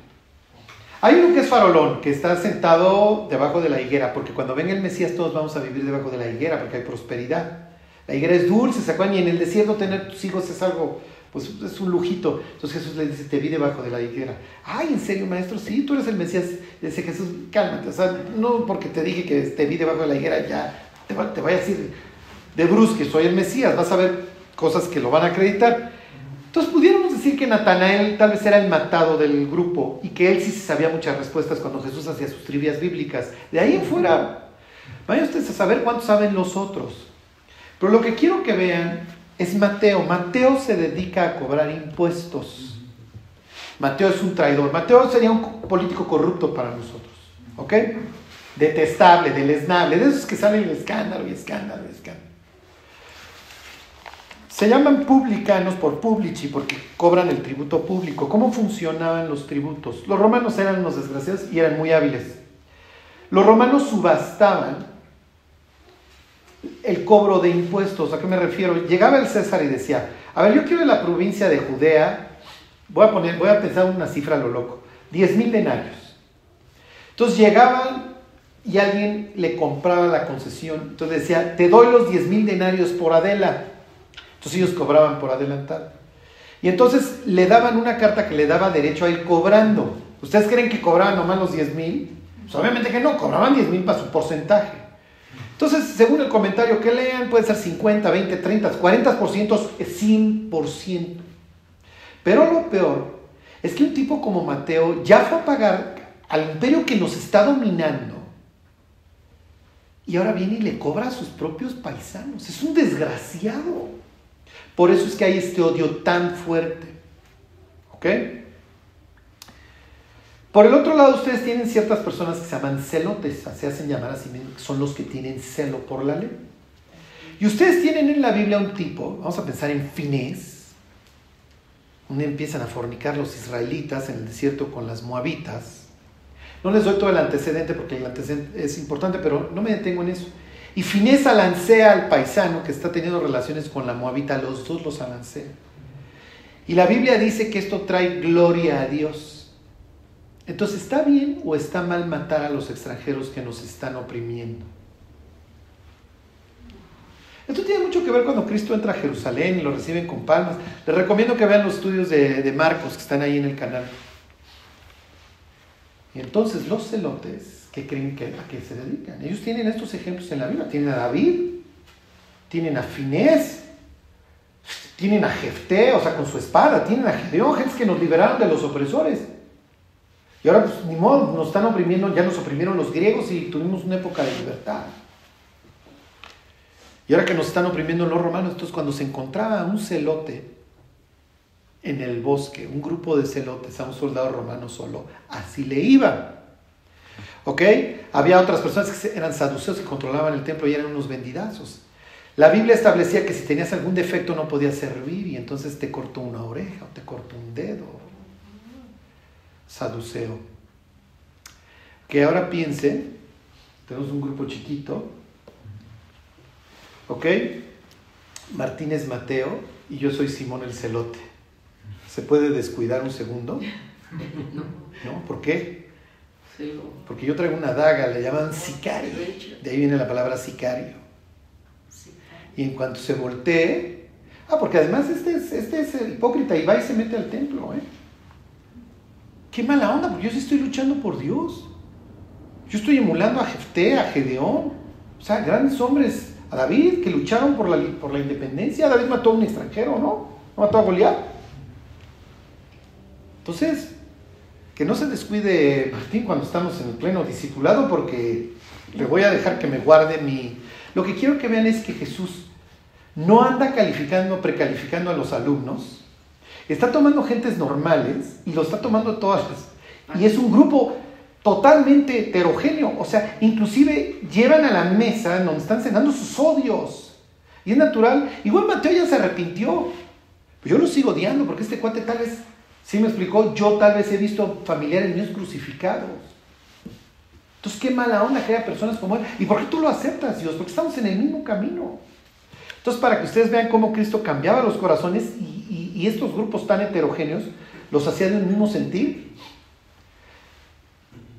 Hay uno que es farolón, que está sentado debajo de la higuera, porque cuando venga el Mesías todos vamos a vivir debajo de la higuera, porque hay prosperidad. La higuera es dulce, ¿se acuerdan? Y en el desierto tener tus hijos es algo, pues es un lujito. Entonces Jesús le dice, te vi debajo de la higuera. Ay, ¿en serio, maestro? Sí, tú eres el Mesías. Dice Jesús, cálmate. O sea, no porque te dije que te vi debajo de la higuera, ya te, te voy a decir de brusque, soy el Mesías. Vas a ver cosas que lo van a acreditar. Entonces pudiéramos decir que Natanael tal vez era el matado del grupo y que él sí sabía muchas respuestas cuando Jesús hacía sus trivias bíblicas. De ahí en fuera, vayan ustedes a saber cuánto saben los otros. Pero lo que quiero que vean es Mateo. Mateo se dedica a cobrar impuestos. Mateo es un traidor. Mateo sería un político corrupto para nosotros. ¿Ok? Detestable, deleznable, de esos que salen el escándalo y escándalo y escándalo. Se llaman publicanos por publici porque cobran el tributo público. ¿Cómo funcionaban los tributos? Los romanos eran unos desgraciados y eran muy hábiles. Los romanos subastaban el cobro de impuestos. ¿A qué me refiero? Llegaba el César y decía, a ver, yo quiero la provincia de Judea, voy a poner, voy a pensar una cifra a lo loco, 10 mil denarios. Entonces llegaban y alguien le compraba la concesión. Entonces decía, te doy los 10 mil denarios por Adela. Entonces ellos cobraban por adelantado. Y entonces le daban una carta que le daba derecho a ir cobrando. ¿Ustedes creen que cobraban nomás los 10 mil? Pues obviamente que no, cobraban 10 mil para su porcentaje. Entonces, según el comentario que lean, puede ser 50, 20, 30, 40% es 100%. Pero lo peor es que un tipo como Mateo ya fue a pagar al imperio que nos está dominando y ahora viene y le cobra a sus propios paisanos. Es un desgraciado. Por eso es que hay este odio tan fuerte. ¿Ok? Por el otro lado, ustedes tienen ciertas personas que se llaman celotes, se hacen llamar así mismo, son los que tienen celo por la ley. Y ustedes tienen en la Biblia un tipo, vamos a pensar en Finés, donde empiezan a fornicar los israelitas en el desierto con las moabitas. No les doy todo el antecedente porque el antecedente es importante, pero no me detengo en eso. Y Finés alancea al paisano que está teniendo relaciones con la moabita, los dos los alancea. Y la Biblia dice que esto trae gloria a Dios. Entonces, ¿está bien o está mal matar a los extranjeros que nos están oprimiendo? Esto tiene mucho que ver cuando Cristo entra a Jerusalén y lo reciben con palmas. Les recomiendo que vean los estudios de, de Marcos que están ahí en el canal. Y entonces los celotes, ¿qué creen que a qué se dedican? Ellos tienen estos ejemplos en la Biblia. Tienen a David, tienen a Finés, tienen a Jefté, o sea, con su espada, tienen a Gedeón, gentes que nos liberaron de los opresores. Y ahora, pues, ni modo, nos están oprimiendo, ya nos oprimieron los griegos y tuvimos una época de libertad. Y ahora que nos están oprimiendo los romanos, entonces cuando se encontraba un celote en el bosque, un grupo de celotes a un soldado romano solo, así le iba. ¿Ok? Había otras personas que eran saduceos que controlaban el templo y eran unos vendidazos. La Biblia establecía que si tenías algún defecto no podías servir y entonces te cortó una oreja o te cortó un dedo. Saduceo. Que ahora piense, tenemos un grupo chiquito, ¿ok? Martínez Mateo y yo soy Simón el Celote. ¿Se puede descuidar un segundo? ¿No? ¿Por qué? Porque yo traigo una daga, le llaman sicario. De ahí viene la palabra sicario. Y en cuanto se voltee, ah, porque además este es, este es el hipócrita y va y se mete al templo, ¿eh? Qué mala onda, porque yo sí estoy luchando por Dios. Yo estoy emulando a Jefté, a Gedeón, o sea, grandes hombres, a David, que lucharon por la, por la independencia. David mató a un extranjero, ¿no? ¿No mató a Goliat? Entonces, que no se descuide Martín cuando estamos en el pleno discipulado, porque le voy a dejar que me guarde mi... Lo que quiero que vean es que Jesús no anda calificando, precalificando a los alumnos, está tomando gentes normales y lo está tomando todas Y es un grupo totalmente heterogéneo, o sea, inclusive llevan a la mesa donde están cenando sus odios. Y es natural. Igual Mateo ya se arrepintió. Yo lo sigo odiando porque este cuate tal vez, sí me explicó, yo tal vez he visto familiares míos crucificados. Entonces, qué mala onda que haya personas como él. ¿Y por qué tú lo aceptas, Dios? Porque estamos en el mismo camino. Entonces, para que ustedes vean cómo Cristo cambiaba los corazones y, estos grupos tan heterogéneos los hacía de un mismo sentir.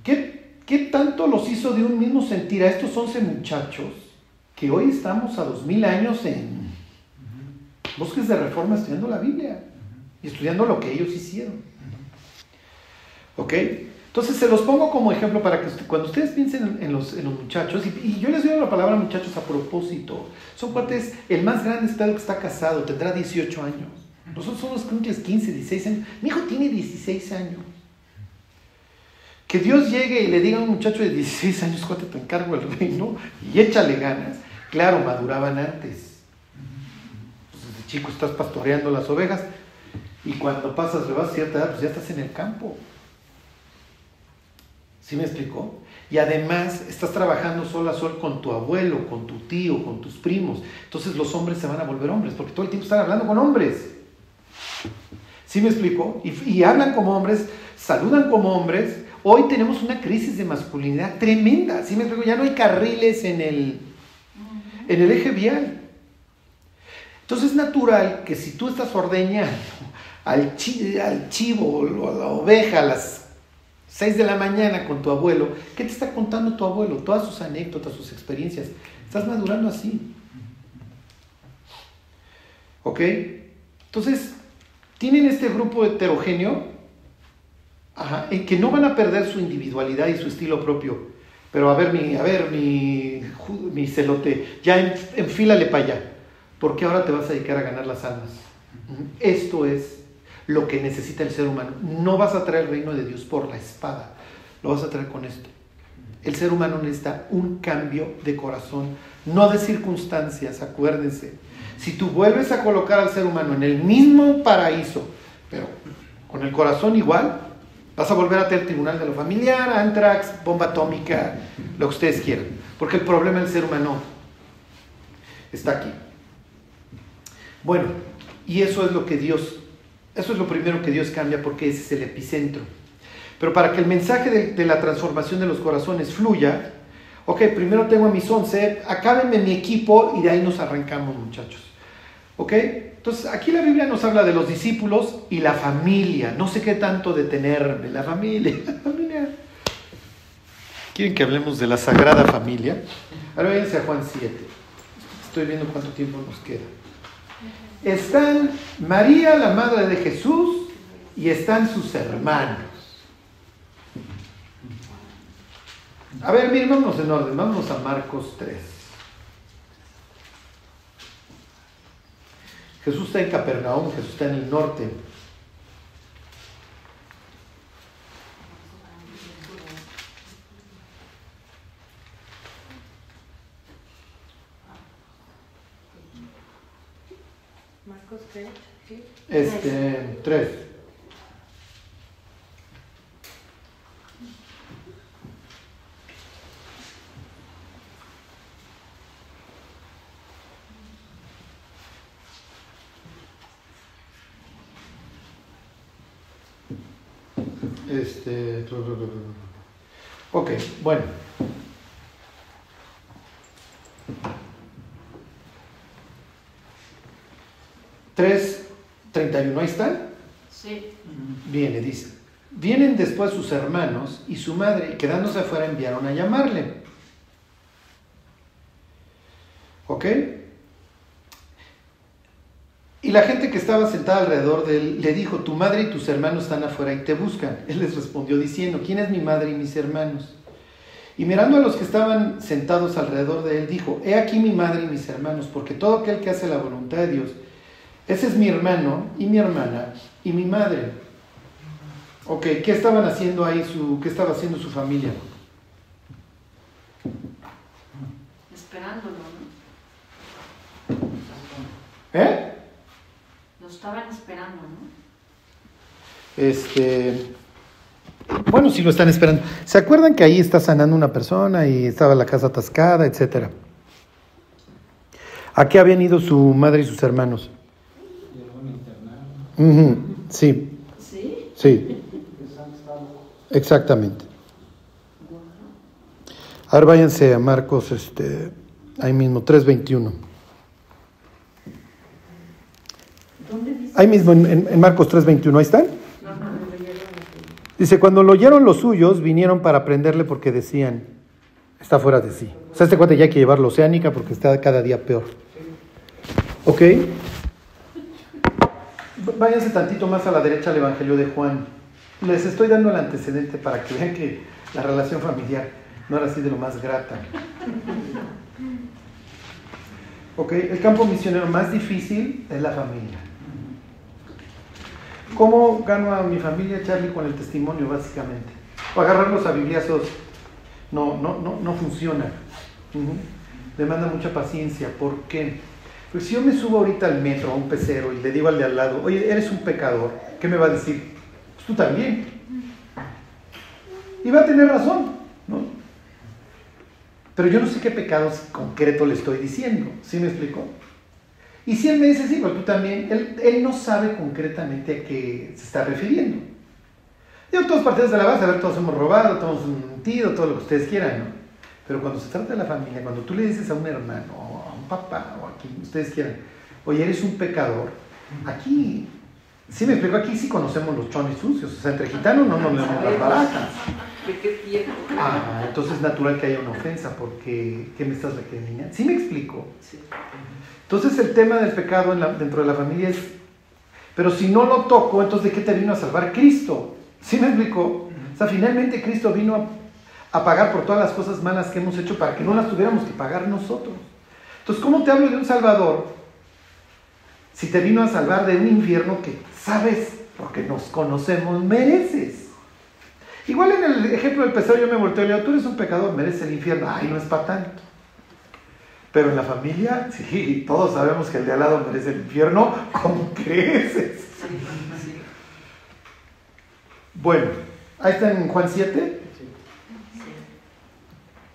¿Qué, ¿Qué tanto los hizo de un mismo sentir a estos 11 muchachos que hoy estamos a 2000 años en bosques de reforma estudiando la Biblia y estudiando lo que ellos hicieron? ¿Ok? Entonces se los pongo como ejemplo para que cuando ustedes piensen en, los, muchachos, y, yo les doy la palabra muchachos a propósito, son cuates, el más grande está el que está casado, tendrá 18 años. Nosotros somos 15, 16 años. Mi hijo tiene 16 años. Que Dios llegue y le diga a un muchacho de 16 años, cuate, te encargo el reino y échale ganas. Claro, maduraban antes. Pues desde chico estás pastoreando las ovejas y cuando pasas, rebas cierta edad, pues ya estás en el campo. ¿Sí me explicó? Y además estás trabajando sol a sol con tu abuelo, con tu tío, con tus primos. Entonces los hombres se van a volver hombres, porque todo el tiempo están hablando con hombres. ¿Sí me explicó? Y, hablan como hombres, saludan como hombres. Hoy tenemos una crisis de masculinidad tremenda. ¿Sí me explico? Ya no hay carriles en el, en el eje vial. Entonces es natural que si tú estás ordeñando al, al chivo o a la oveja, las 6 de la mañana con tu abuelo, ¿qué te está contando tu abuelo? Todas sus anécdotas, sus experiencias. Estás madurando así. ¿Ok? Entonces, tienen este grupo heterogéneo en que no van a perder su individualidad y su estilo propio. Pero a ver, mi, a ver, mi, mi celote, ya enfílale para allá. Porque ahora te vas a dedicar a ganar las almas. Esto es lo que necesita el ser humano. No vas a traer el reino de Dios por la espada, lo vas a traer con esto. El ser humano necesita un cambio de corazón, no de circunstancias, acuérdense. Si tú vuelves a colocar al ser humano en el mismo paraíso, pero con el corazón igual, vas a volver a tener tribunal de lo familiar, antrax, bomba atómica, lo que ustedes quieran. Porque el problema del ser humano está aquí. Bueno, y eso es lo que Dios eso es lo primero que Dios cambia porque ese es el epicentro. Pero para que el mensaje de, la transformación de los corazones fluya, ok, primero tengo a mis once, acábenme mi equipo y de ahí nos arrancamos muchachos. ¿Ok? Entonces aquí la Biblia nos habla de los discípulos y la familia. No sé qué tanto detenerme, la familia, la familia. ¿Quieren que hablemos de la Sagrada Familia? Ahora váyanse a Juan 7. Estoy viendo cuánto tiempo nos queda están María, la madre de Jesús, y están sus hermanos. A ver, miren, vámonos en orden, vámonos a Marcos 3. Jesús está en Capernaum, Jesús está en el norte. Este, tres. Este. Ok, bueno. 3.31, ahí está. Sí. Viene, dice. Vienen después sus hermanos y su madre, y quedándose afuera enviaron a llamarle. ¿Ok? Y la gente que estaba sentada alrededor de él le dijo, tu madre y tus hermanos están afuera y te buscan. Él les respondió diciendo, ¿quién es mi madre y mis hermanos? Y mirando a los que estaban sentados alrededor de él, dijo, he aquí mi madre y mis hermanos, porque todo aquel que hace la voluntad de Dios, ese es mi hermano y mi hermana y mi madre. Ok, ¿qué estaban haciendo ahí su, qué estaba haciendo su familia? Esperándolo, ¿no? ¿Eh? Lo estaban esperando, ¿no? Este, bueno, sí lo están esperando. ¿Se acuerdan que ahí está sanando una persona y estaba la casa atascada, etcétera? ¿A qué habían ido su madre y sus hermanos? Ujú, Sí, ¿Sí? sí. Exactamente. Ahora váyanse a Marcos, este, ahí mismo, 3.21. ¿Dónde dice? Ahí mismo, en, en- Marcos 3.21, ahí están. Dice, cuando lo oyeron los suyos, vinieron para prenderle porque decían, está fuera de sí. O sea, este cuate ya hay que llevarlo oceánica porque está cada día peor. ¿Ok? Váyanse tantito más a la derecha al Evangelio de Juan. Les estoy dando el antecedente para que vean que la relación familiar no era así de lo más grata. ¿Ok? El campo misionero más difícil es la familia. ¿Cómo gano a mi familia, Charlie, con el testimonio, básicamente? O agarrarlos a bibliazos no, no, no, no funciona. Demanda mucha paciencia. ¿Por qué? Pues si yo me subo ahorita al metro, a un pecero, y le digo al de al lado, oye, eres un pecador, ¿qué me va a decir? Pues tú también. Y va a tener razón, ¿no? Pero yo no sé qué pecados concreto le estoy diciendo. ¿Sí me explico? Y si él me dice, sí, pero tú también, él, no sabe concretamente a qué se está refiriendo. Digo, todos partidos de la base, a ver, todos hemos robado, todos hemos mentido, todo lo que ustedes quieran, ¿no? Pero cuando se trata de la familia, cuando tú le dices a un hermano, a un papá, ustedes quieran, oye, eres un pecador, aquí, sí me explico, aquí sí conocemos los chones sucios, o sea, entre gitanos no nos leemos las barajas. ¿De qué tiempo? Ah, entonces es natural que haya una ofensa, porque, ¿qué me estás requiriendo? ¿Sí me explico? Entonces el tema del pecado en la- dentro de la familia es, pero si no lo toco, entonces ¿de qué te vino a salvar Cristo? ¿Sí me explico? O sea, finalmente Cristo vino a, a pagar por todas las cosas malas que hemos hecho para que no las tuviéramos que pagar nosotros. Entonces, ¿cómo te hablo de un Salvador si te vino a salvar de un infierno que sabes, porque nos conocemos, mereces? Igual en el ejemplo del pecador yo me volteo y le digo, tú eres un pecador, mereces el infierno. Ay, no es para tanto. Pero en la familia, sí, todos sabemos que el de al lado merece el infierno con creces. Bueno, ahí está en Juan 7.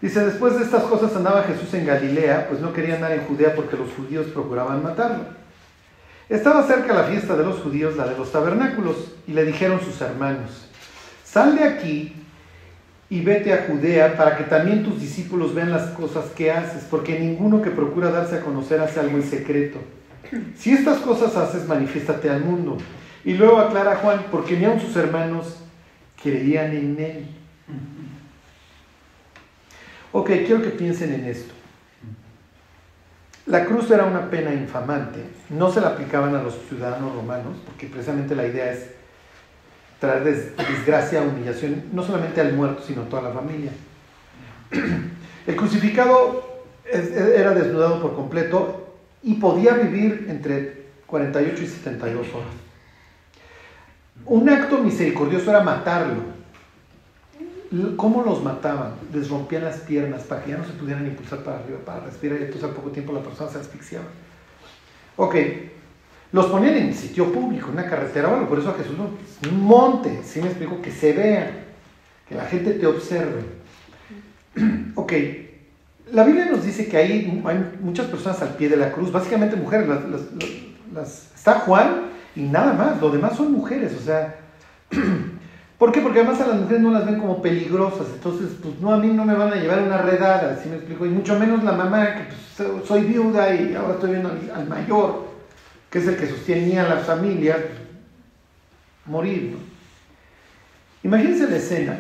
Dice, después de estas cosas andaba Jesús en Galilea, pues no quería andar en Judea porque los judíos procuraban matarlo. Estaba cerca la fiesta de los judíos, la de los tabernáculos, y le dijeron sus hermanos, sal de aquí y vete a Judea para que también tus discípulos vean las cosas que haces, porque ninguno que procura darse a conocer hace algo en secreto. Si estas cosas haces, manifiéstate al mundo. Y luego aclara Juan, porque ni aun sus hermanos creían en él. Ok, quiero que piensen en esto. La cruz era una pena infamante. No se la aplicaban a los ciudadanos romanos, porque precisamente la idea es traer des- desgracia, humillación, no solamente al muerto, sino a toda la familia. El crucificado era desnudado por completo y podía vivir entre 48 y 72 horas. Un acto misericordioso era matarlo. ¿Cómo los mataban? Les rompían las piernas para que ya no se pudieran impulsar para arriba, para respirar, y entonces al poco tiempo la persona se asfixiaba. Ok, los ponían en sitio público, en una carretera o algo, por eso a Jesús no, un monte, ¿sí me explico? Que se vea, que la gente te observe. ok, la Biblia nos dice que hay, hay muchas personas al pie de la cruz, básicamente mujeres, las- las- las- está Juan y nada más, lo demás son mujeres, o sea, ¿por qué? Porque además a las mujeres no las ven como peligrosas, entonces, pues no, a mí no me van a llevar una redada, ¿sí me explico? Y mucho menos la mamá, que pues, soy viuda y ahora estoy viendo al, al mayor, que es el que sostenía a la familia, morir, ¿no? Imagínense la escena.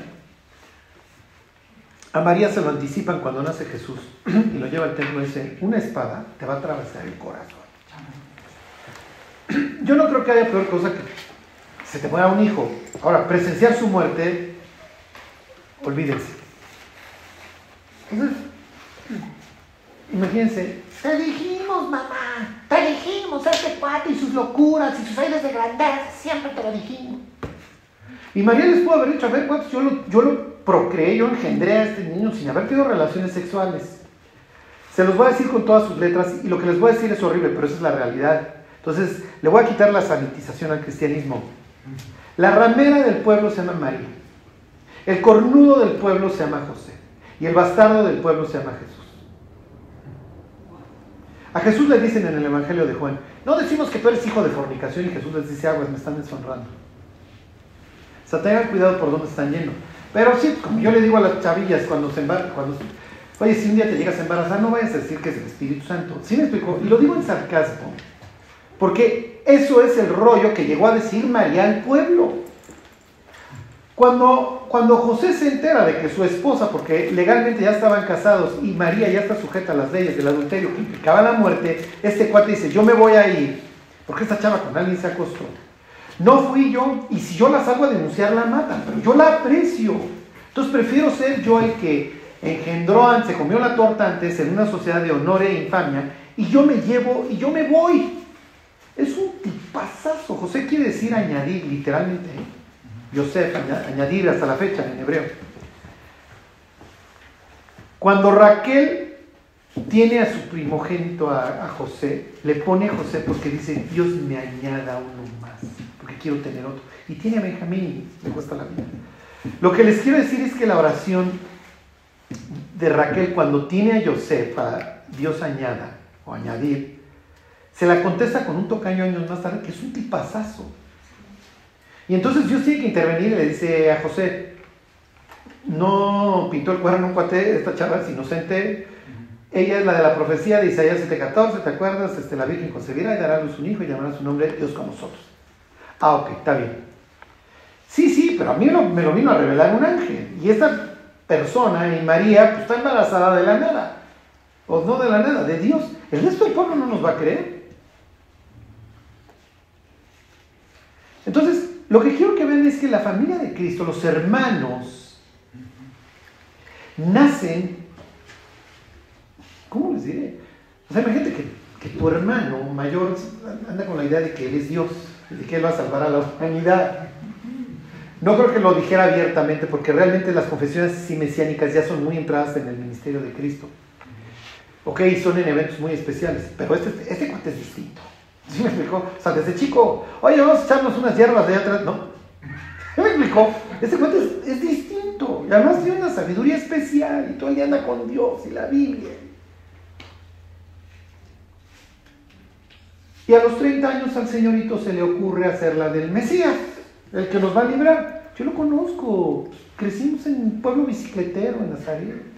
A María se lo anticipan cuando nace Jesús y lo lleva al templo y dice, una espada te va a atravesar el corazón. Yo no creo que haya peor cosa que se te muera un hijo. Ahora, presenciar su muerte, olvídense. Entonces, imagínense, te dijimos, mamá, te dijimos, este cuate y sus locuras y sus aires de grandeza, siempre te lo dijimos. Y María les pudo haber dicho, a ver, cuántos, yo lo, yo lo procreé, yo engendré a este niño sin haber tenido relaciones sexuales. Se los voy a decir con todas sus letras y lo que les voy a decir es horrible, pero esa es la realidad. Entonces, le voy a quitar la sanitización al cristianismo. La ramera del pueblo se llama María. El cornudo del pueblo se llama José. Y el bastardo del pueblo se llama Jesús. A Jesús le dicen en el Evangelio de Juan, no decimos que tú eres hijo de fornicación y Jesús les dice, aguas, me están deshonrando. O sea, tengan cuidado por dónde están yendo. Pero sí, como yo le digo a las chavillas cuando se embarazan, cuando, oye, si un día te llegas a embarazar, no vayas a decir que es el Espíritu Santo. ¿Sí me explico? Y lo digo en sarcasmo, porque eso es el rollo que llegó a decir María al pueblo. Cuando, cuando José se entera de que su esposa, porque legalmente ya estaban casados y María ya está sujeta a las leyes del adulterio que implicaba la muerte, este cuate dice, yo me voy a ir, porque esta chava con alguien se acostó. No fui yo, y si yo la salgo a denunciar, la matan, pero yo la aprecio. Entonces prefiero ser yo el que engendró antes, se comió la torta antes en una sociedad de honor e infamia, y yo me llevo y yo me voy. Es un tipazazo. José quiere decir añadir, literalmente. ¿eh? Yosef, añadir hasta la fecha en hebreo. Cuando Raquel tiene a su primogénito, a, José, le pone a José porque dice, Dios me añada uno más, porque quiero tener otro. Y tiene a Benjamín le cuesta la vida. Lo que les quiero decir es que la oración de Raquel cuando tiene a José a Dios añada o añadir, se la contesta con un tocaño años más tarde, que es un tipazazo. Y entonces Dios tiene que intervenir y le dice a José, no pintó el cuerno un cuate, esta chava es inocente, ella es la de la profecía de Isaías 7:14, ¿te acuerdas? Este, la Virgen concebirá y dará a luz un hijo y llamará su nombre Dios con nosotros. Ah, ok, está bien. Sí, sí, pero a mí me lo vino a revelar un ángel. Y esta persona, y María, pues está embarazada de la nada. O no de la nada, de Dios. El resto del pueblo no nos va a creer. Entonces, lo que quiero que vean es que la familia de Cristo, los hermanos, nacen, ¿cómo les diré? O sea, imagínate que, que tu hermano mayor anda con la idea de que él es Dios, de que él va a salvar a la humanidad. No creo que lo dijera abiertamente, porque realmente las confesiones mesiánicas ya son muy entradas en el ministerio de Cristo. Ok, son en eventos muy especiales, pero este, este cuate es distinto. ¿Sí me explicó? O sea, desde chico, oye, vamos a echarnos unas hierbas de atrás. No. ¿Sí me explicó? Este cuento es, distinto. Y además tiene una sabiduría especial. Y todo el día anda con Dios y la Biblia. Y a los 30 años al señorito se le ocurre hacer la del Mesías, el que nos va a librar. Yo lo conozco. Crecimos en un pueblo bicicletero en Nazaret.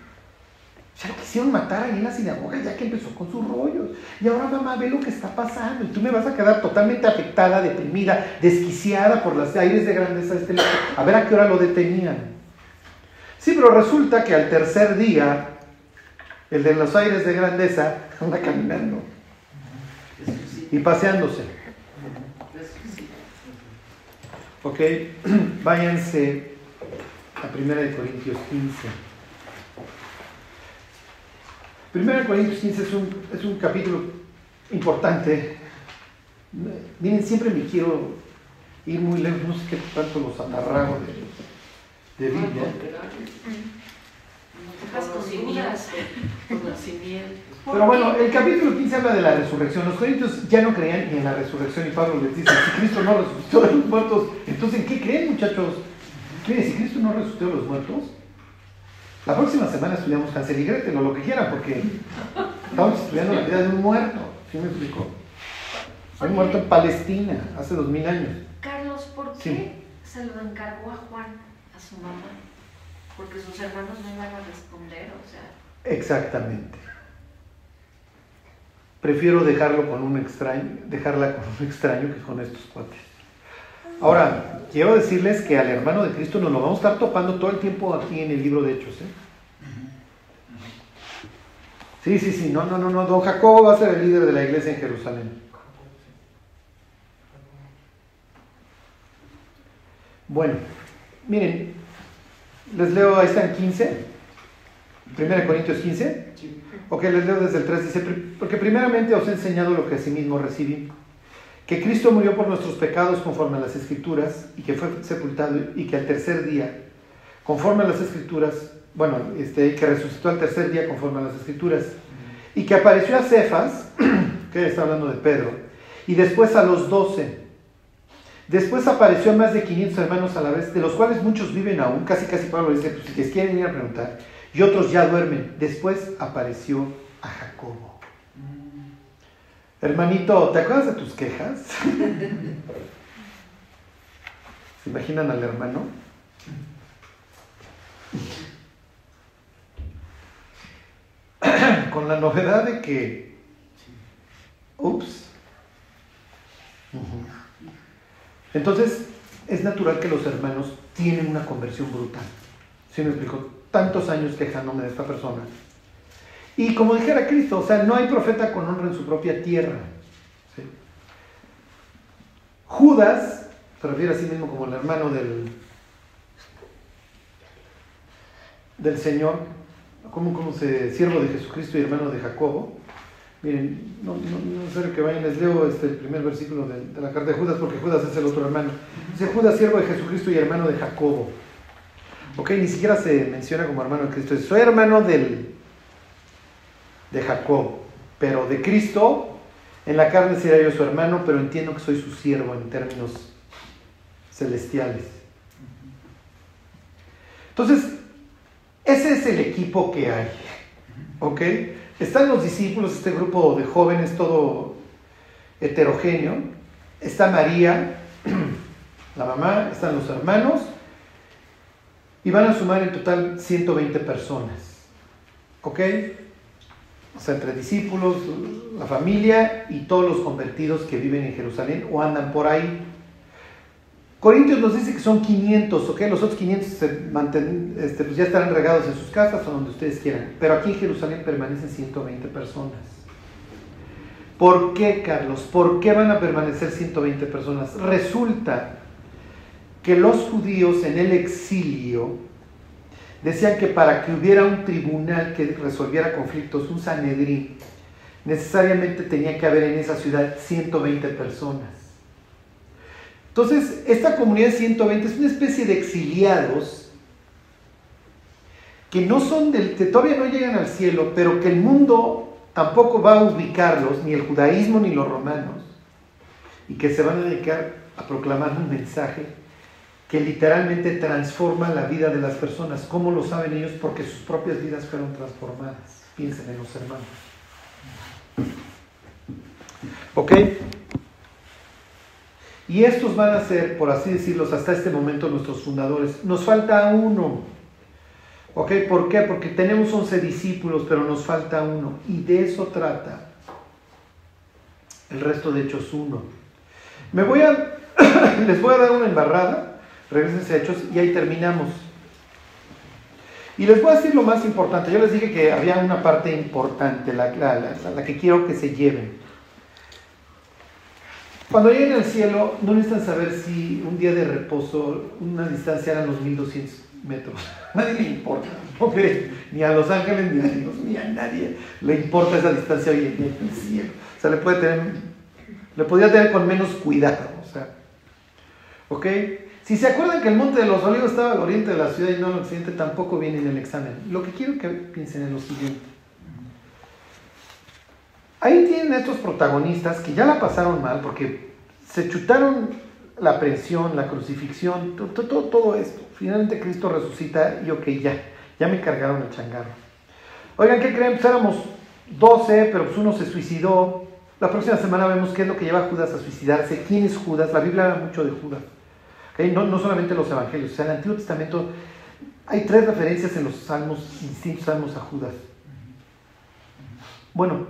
Ya quisieron matar ahí en la sinagoga, ya que empezó con sus rollos. Y ahora mamá ve lo que está pasando. Y tú me vas a quedar totalmente afectada, deprimida, desquiciada por los aires de grandeza de este lado. A ver a qué hora lo detenían. Sí, pero resulta que al tercer día, el de los aires de grandeza anda caminando y paseándose. Ok, váyanse a 1 Corintios 15. Primero Corintios 15 es un, es un capítulo importante. Miren, siempre me quiero ir muy lejos, no sé qué tanto los atarrago de, de Biblia. Pero bueno, el capítulo 15 habla de la resurrección. Los corintios ya no creían ni en la resurrección y Pablo les dice, si Cristo no resucitó de los muertos, entonces ¿en qué creen muchachos? Miren, si Cristo no resucitó de los muertos, la próxima semana estudiamos Hansel y Gretel o lo que quieran, porque estamos estudiando la vida de un muerto. ¿Sí me explicó? Un muerto en Palestina hace dos mil años. Carlos, ¿por qué se lo encargó a Juan, a su mamá? Porque sus hermanos no iban a responder, o sea. Exactamente. Prefiero dejarlo con un extraño, dejarla con un extraño que con estos cuates. Ahora, quiero decirles que al hermano de Cristo nos lo vamos a estar topando todo el tiempo aquí en el libro de Hechos. ¿eh? Sí, sí, sí, no, no, no, no. Don Jacobo va a ser el líder de la iglesia en Jerusalén. Bueno, miren, les leo, ahí está en 15, 1 Corintios 15. Ok, les leo desde el 3, dice, porque primeramente os he enseñado lo que asimismo recibí que Cristo murió por nuestros pecados conforme a las Escrituras y que fue sepultado y que al tercer día, conforme a las Escrituras, bueno, este, que resucitó al tercer día conforme a las Escrituras y que apareció a Cefas, que está hablando de Pedro, y después a los doce. Después apareció más de 500 hermanos a la vez, de los cuales muchos viven aún, casi casi Pablo dice, pues si quieren ir a preguntar, y otros ya duermen. Después apareció a Jacobo. Hermanito, ¿te acuerdas de tus quejas? ¿Se imaginan al hermano? Con la novedad de que, ups, entonces es natural que los hermanos tienen una conversión brutal. Si me explico? Tantos años quejándome de esta persona. Y como dijera Cristo, o sea, no hay profeta con honra en su propia tierra. Judas, se refiere a sí mismo como el hermano del, del Señor, como, como se, siervo de Jesucristo y hermano de Jacobo. Miren, no, no, no que vayan, les leo este, el primer versículo de, de, la carta de Judas, porque Judas es el otro hermano. Dice Judas, siervo de Jesucristo y hermano de Jacobo. Ok, ni siquiera se menciona como hermano de Cristo, soy hermano del, de Jacob, pero de Cristo, en la carne sería yo su hermano, pero entiendo que soy su siervo en términos celestiales. Entonces, ese es el equipo que hay. ¿Ok? Están los discípulos, este grupo de jóvenes todo heterogéneo. Está María, la mamá, están los hermanos. Y van a sumar en total 120 personas. ¿Ok? O sea, entre discípulos, la familia y todos los convertidos que viven en Jerusalén o andan por ahí. Corintios nos dice que son 500, ¿ok? Los otros 500 se mantienen, este, pues ya estarán regados en sus casas o donde ustedes quieran. Pero aquí en Jerusalén permanecen 120 personas. ¿Por qué, Carlos? ¿Por qué van a permanecer 120 personas? Resulta que los judíos en el exilio decían que para que hubiera un tribunal que resolviera conflictos, un Sanedrín, necesariamente tenía que haber en esa ciudad 120 personas. Entonces, esta comunidad de 120 es una especie de exiliados que no son del, que todavía no llegan al cielo, pero que el mundo tampoco va a ubicarlos, ni el judaísmo ni los romanos, y que se van a dedicar a proclamar un mensaje que literalmente transforma la vida de las personas. ¿Cómo lo saben ellos? Porque sus propias vidas fueron transformadas. Piensen en los hermanos. ¿Ok? Y estos van a ser, por así decirlo, hasta este momento nuestros fundadores. Nos falta uno. ¿Ok? ¿Por qué? Porque tenemos 11 discípulos, pero nos falta uno. Y de eso trata el resto de Hechos 1. Me voy a, les voy a dar una embarrada, regresen a Hechos y ahí terminamos. Y les voy a decir lo más importante. Yo les dije que había una parte importante, la, que quiero que se lleven. Cuando lleguen al cielo, no necesitan saber si un día de reposo, una distancia eran los 1200 metros. Nadie le importa, ni a los ángeles, ni a Dios, ni a nadie le importa esa distancia hoy en el cielo. O sea, le puede tener, le podría tener con menos cuidado. O sea, ¿ok? Si se acuerdan que el Monte de los Olivos estaba al oriente de la ciudad y no al occidente, tampoco viene en el examen. Lo que quiero que piensen es lo siguiente. Ahí tienen estos protagonistas que ya la pasaron mal porque se chutaron la presión, la crucifixión, todo, esto. Finalmente Cristo resucita y ok, ya, ya me cargaron el changarro. Oigan, ¿qué creen? Pues éramos 12, pero pues uno se suicidó. La próxima semana vemos qué es lo que lleva a Judas a suicidarse. ¿Quién es Judas? La Biblia habla mucho de Judas. No, no solamente los evangelios, o sea, el Antiguo Testamento hay tres referencias en los salmos, distintos salmos a Judas. Bueno,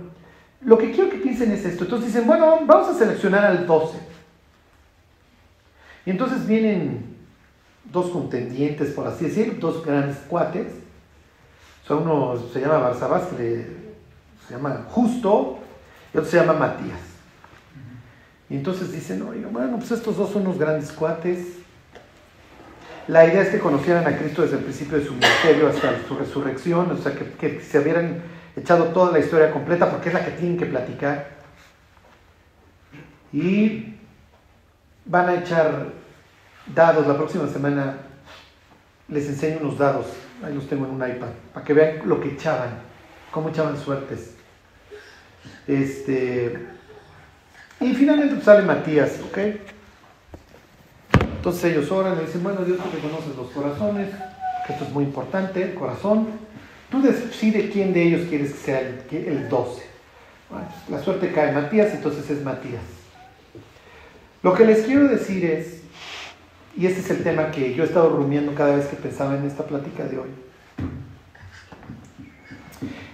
lo que quiero que piensen es esto. Entonces dicen, bueno, vamos a seleccionar al 12. Y entonces vienen dos contendientes, por así decirlo, dos grandes cuates. O sea, uno se llama Barsabás, que se llama Justo, y otro se llama Matías. Y entonces dicen, oiga, bueno, pues estos dos son unos grandes cuates. La idea es que conocieran a Cristo desde el principio de su ministerio hasta su resurrección, o sea, que, se vieran echado toda la historia completa porque es la que tienen que platicar. Y van a echar dados. La próxima semana les enseño unos dados. Ahí los tengo en un iPad. Para que vean lo que echaban. Cómo echaban suertes. Este. Y finalmente sale Matías, ¿ok? Entonces ellos oran y dicen, bueno Dios, tú que conoces los corazones, esto es muy importante, el corazón. Tú decides quién de ellos quieres que sea el, el 12. Bueno, pues, la suerte cae Matías, entonces es Matías. Lo que les quiero decir es, y este es el tema que yo he estado rumiando cada vez que pensaba en esta plática de hoy,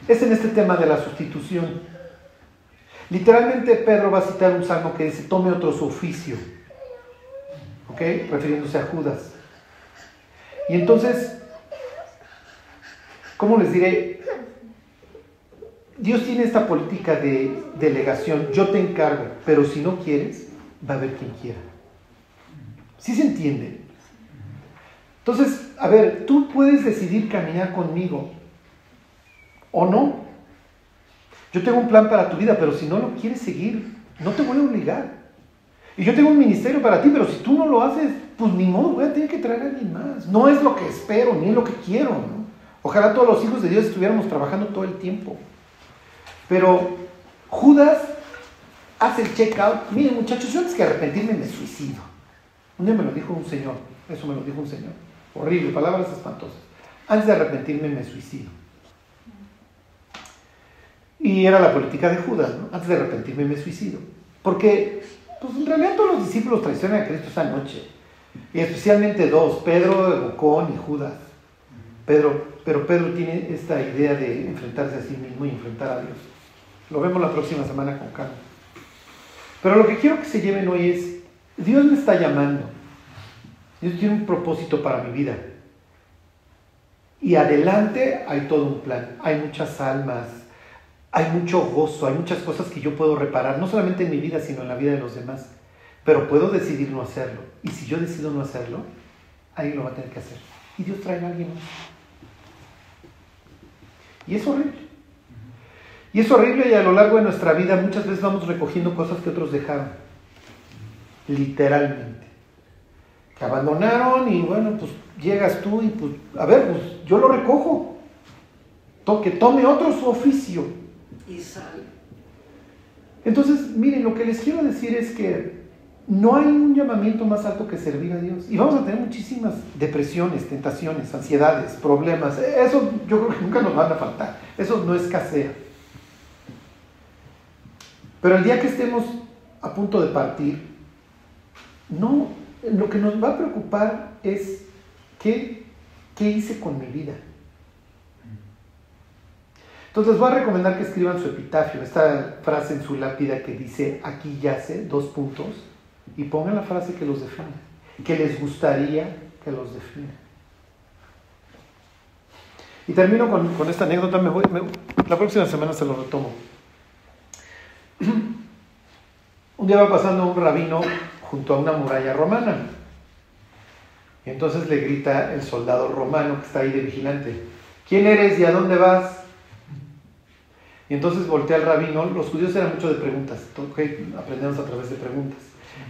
es en este tema de la sustitución. Literalmente Pedro va a citar un salmo que dice, tome otro su oficio, Refiriéndose a Judas. Y entonces, ¿cómo les diré? Dios tiene esta política de delegación, yo te encargo, pero si no quieres, va a haber quien quiera. ¿Sí se entiende? Entonces, a ver, tú puedes decidir caminar conmigo o no. Yo tengo un plan para tu vida, pero si no lo quieres seguir, no te voy a obligar. Y yo tengo un ministerio para ti, pero si tú no lo haces, pues ni modo, voy a tener que traer a alguien más. No es lo que espero, ni es lo que quiero. Ojalá todos los hijos de Dios estuviéramos trabajando todo el tiempo. Pero Judas hace el check-out. Miren muchachos, yo antes que arrepentirme me suicido. Un día me lo dijo un señor, eso me lo dijo un señor. Horrible, palabras espantosas. Antes de arrepentirme me suicido. Y era la política de Judas, ¿no? Antes de arrepentirme me suicido. Porque, pues en realidad todos los discípulos traicionan a Cristo esa noche. Y especialmente dos, Pedro, Bocón y Judas. Pedro, pero Pedro tiene esta idea de enfrentarse a sí mismo y enfrentar a Dios. Lo vemos la próxima semana con calma. Pero lo que quiero que se lleven hoy es, Dios me está llamando. Dios tiene un propósito para mi vida. Y adelante hay todo un plan. Hay muchas almas, hay mucho gozo, hay muchas cosas que yo puedo reparar, no solamente en mi vida, sino en la vida de los demás. Pero puedo decidir no hacerlo. Y si yo decido no hacerlo, alguien lo va a tener que hacer. Y Dios trae a alguien más. Y es horrible. Y es horrible y a lo largo de nuestra vida muchas veces vamos recogiendo cosas que otros dejaron. Literalmente. Que abandonaron y bueno, pues llegas tú y pues, a ver, pues yo lo recojo. Que tome otro su oficio. Y sale. Entonces, miren, lo que les quiero decir es que no hay un llamamiento más alto que servir a Dios. Y vamos a tener muchísimas depresiones, tentaciones, ansiedades, problemas. Eso yo creo que nunca nos van a faltar. Eso no escasea. Pero el día que estemos a punto de partir, no, lo que nos va a preocupar es qué, qué hice con mi vida. Entonces les voy a recomendar que escriban su epitafio, esta frase en su lápida que dice, aquí yace, dos puntos, y pongan la frase que los define, que les gustaría que los define. Y termino con, con esta anécdota, me voy, la próxima semana se lo retomo. Un día va pasando un rabino junto a una muralla romana. Y entonces le grita el soldado romano que está ahí de vigilante, ¿quién eres y a dónde vas? Y entonces voltea el rabino, los judíos eran mucho de preguntas, okay, aprendemos a través de preguntas.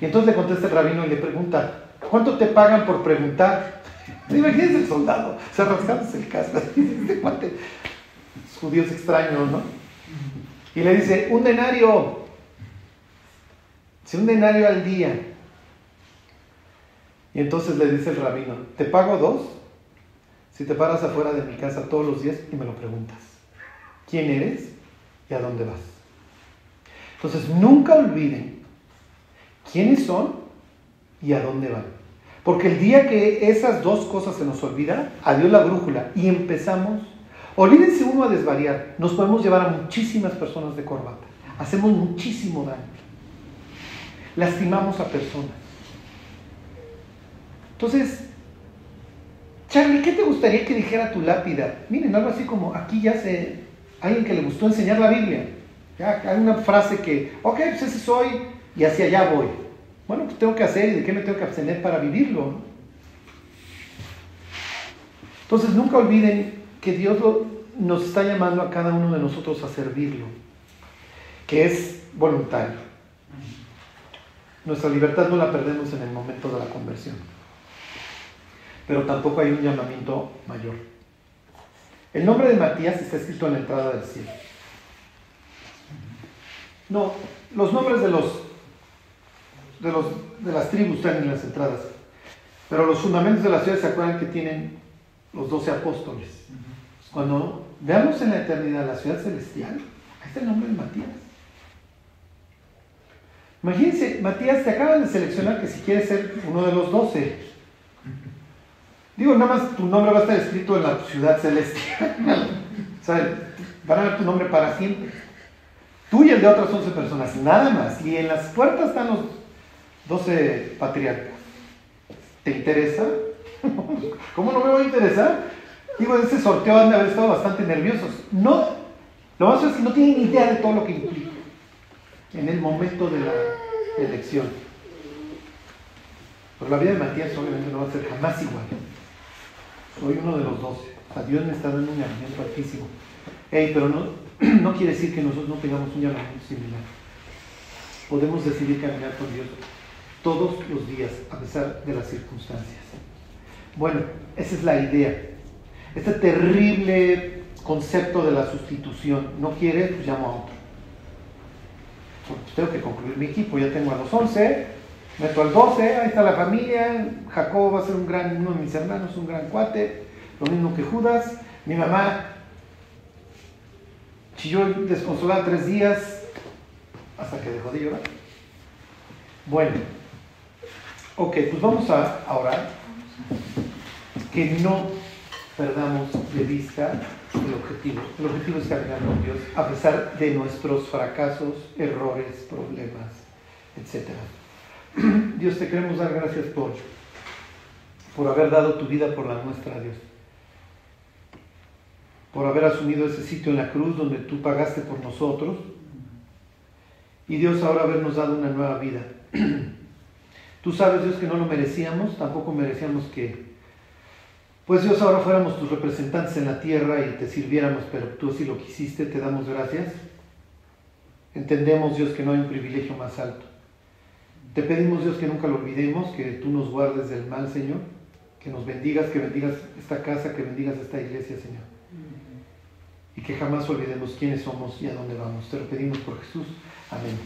Y entonces le contesta el rabino y le pregunta, ¿cuánto te pagan por preguntar? Imagínense el soldado, se rasgándose el casco, este judíos extraños, ¿no? Y le dice, un denario, si un denario al día. Y entonces le dice el rabino, ¿te pago dos? Si te paras afuera de mi casa todos los días y me lo preguntas, ¿quién eres y a dónde vas? Entonces nunca olviden quiénes son y a dónde van. Porque el día que esas dos cosas se nos olvidan, adiós la brújula y empezamos, olvídense uno a desvariar, nos podemos llevar a muchísimas personas de corbata, hacemos muchísimo daño, lastimamos a personas. Entonces, Charlie, ¿qué te gustaría que dijera tu lápida? Miren, algo así como, aquí ya se, alguien que le gustó enseñar la Biblia. Ya, hay una frase que, ok, pues ese soy y hacia allá voy. Bueno, pues tengo que hacer y de qué me tengo que abstener para vivirlo. Entonces nunca olviden que Dios nos está llamando a cada uno de nosotros a servirlo, que es voluntario. Nuestra libertad no la perdemos en el momento de la conversión, pero tampoco hay un llamamiento mayor. El nombre de Matías está escrito en la entrada del cielo. No, los nombres de los de, los, de las tribus están en las entradas. Pero los fundamentos de la ciudad se acuerdan que tienen los doce apóstoles. Cuando veamos en la eternidad la ciudad celestial, ahí está el nombre de Matías. Imagínense, Matías, te acaban de seleccionar que si quieres ser uno de los doce. Digo, nada más tu nombre va a estar escrito en la ciudad celeste. o van a ver tu nombre para siempre. Tú y el de otras 11 personas, nada más. Y en las puertas están los 12 patriarcas. ¿Te interesa? ¿Cómo no me va a interesar? Digo, ese sorteo han de haber estado bastante nerviosos. No, lo más es que no tienen idea de todo lo que implica en el momento de la elección. Pero la vida de Matías obviamente no va a ser jamás igual. Soy uno de los doce. O sea, Dios me está dando un llamamiento altísimo. Hey, pero no, no quiere decir que nosotros no tengamos un llamamiento similar. Podemos decidir caminar con Dios todos los días, a pesar de las circunstancias. Bueno, esa es la idea. Este terrible concepto de la sustitución. No quiere, pues llamo a otro. Pues tengo que concluir mi equipo. Ya tengo a los 11, meto al 12, ahí está la familia. Jacob va a ser un gran, uno de mis hermanos, un gran cuate. Lo mismo que Judas. Mi mamá chilló desconsolada tres días hasta que dejó de llorar. Bueno, ok, pues vamos a orar. Que no perdamos de vista el objetivo. El objetivo es caminar con Dios a pesar de nuestros fracasos, errores, problemas, etc. Dios, te queremos dar gracias por, por haber dado tu vida por la nuestra, Dios. Por haber asumido ese sitio en la cruz donde tú pagaste por nosotros. Y Dios ahora habernos dado una nueva vida. Tú sabes, Dios, que no lo merecíamos, tampoco merecíamos que pues Dios, ahora fuéramos tus representantes en la tierra y te sirviéramos, pero tú así lo quisiste, te damos gracias. Entendemos, Dios, que no hay un privilegio más alto. Te pedimos, Dios, que nunca lo olvidemos, que tú nos guardes del mal, Señor, que nos bendigas, que bendigas esta casa, que bendigas esta iglesia, Señor. Y que jamás olvidemos quiénes somos y a dónde vamos. Te lo pedimos por Jesús. Amén.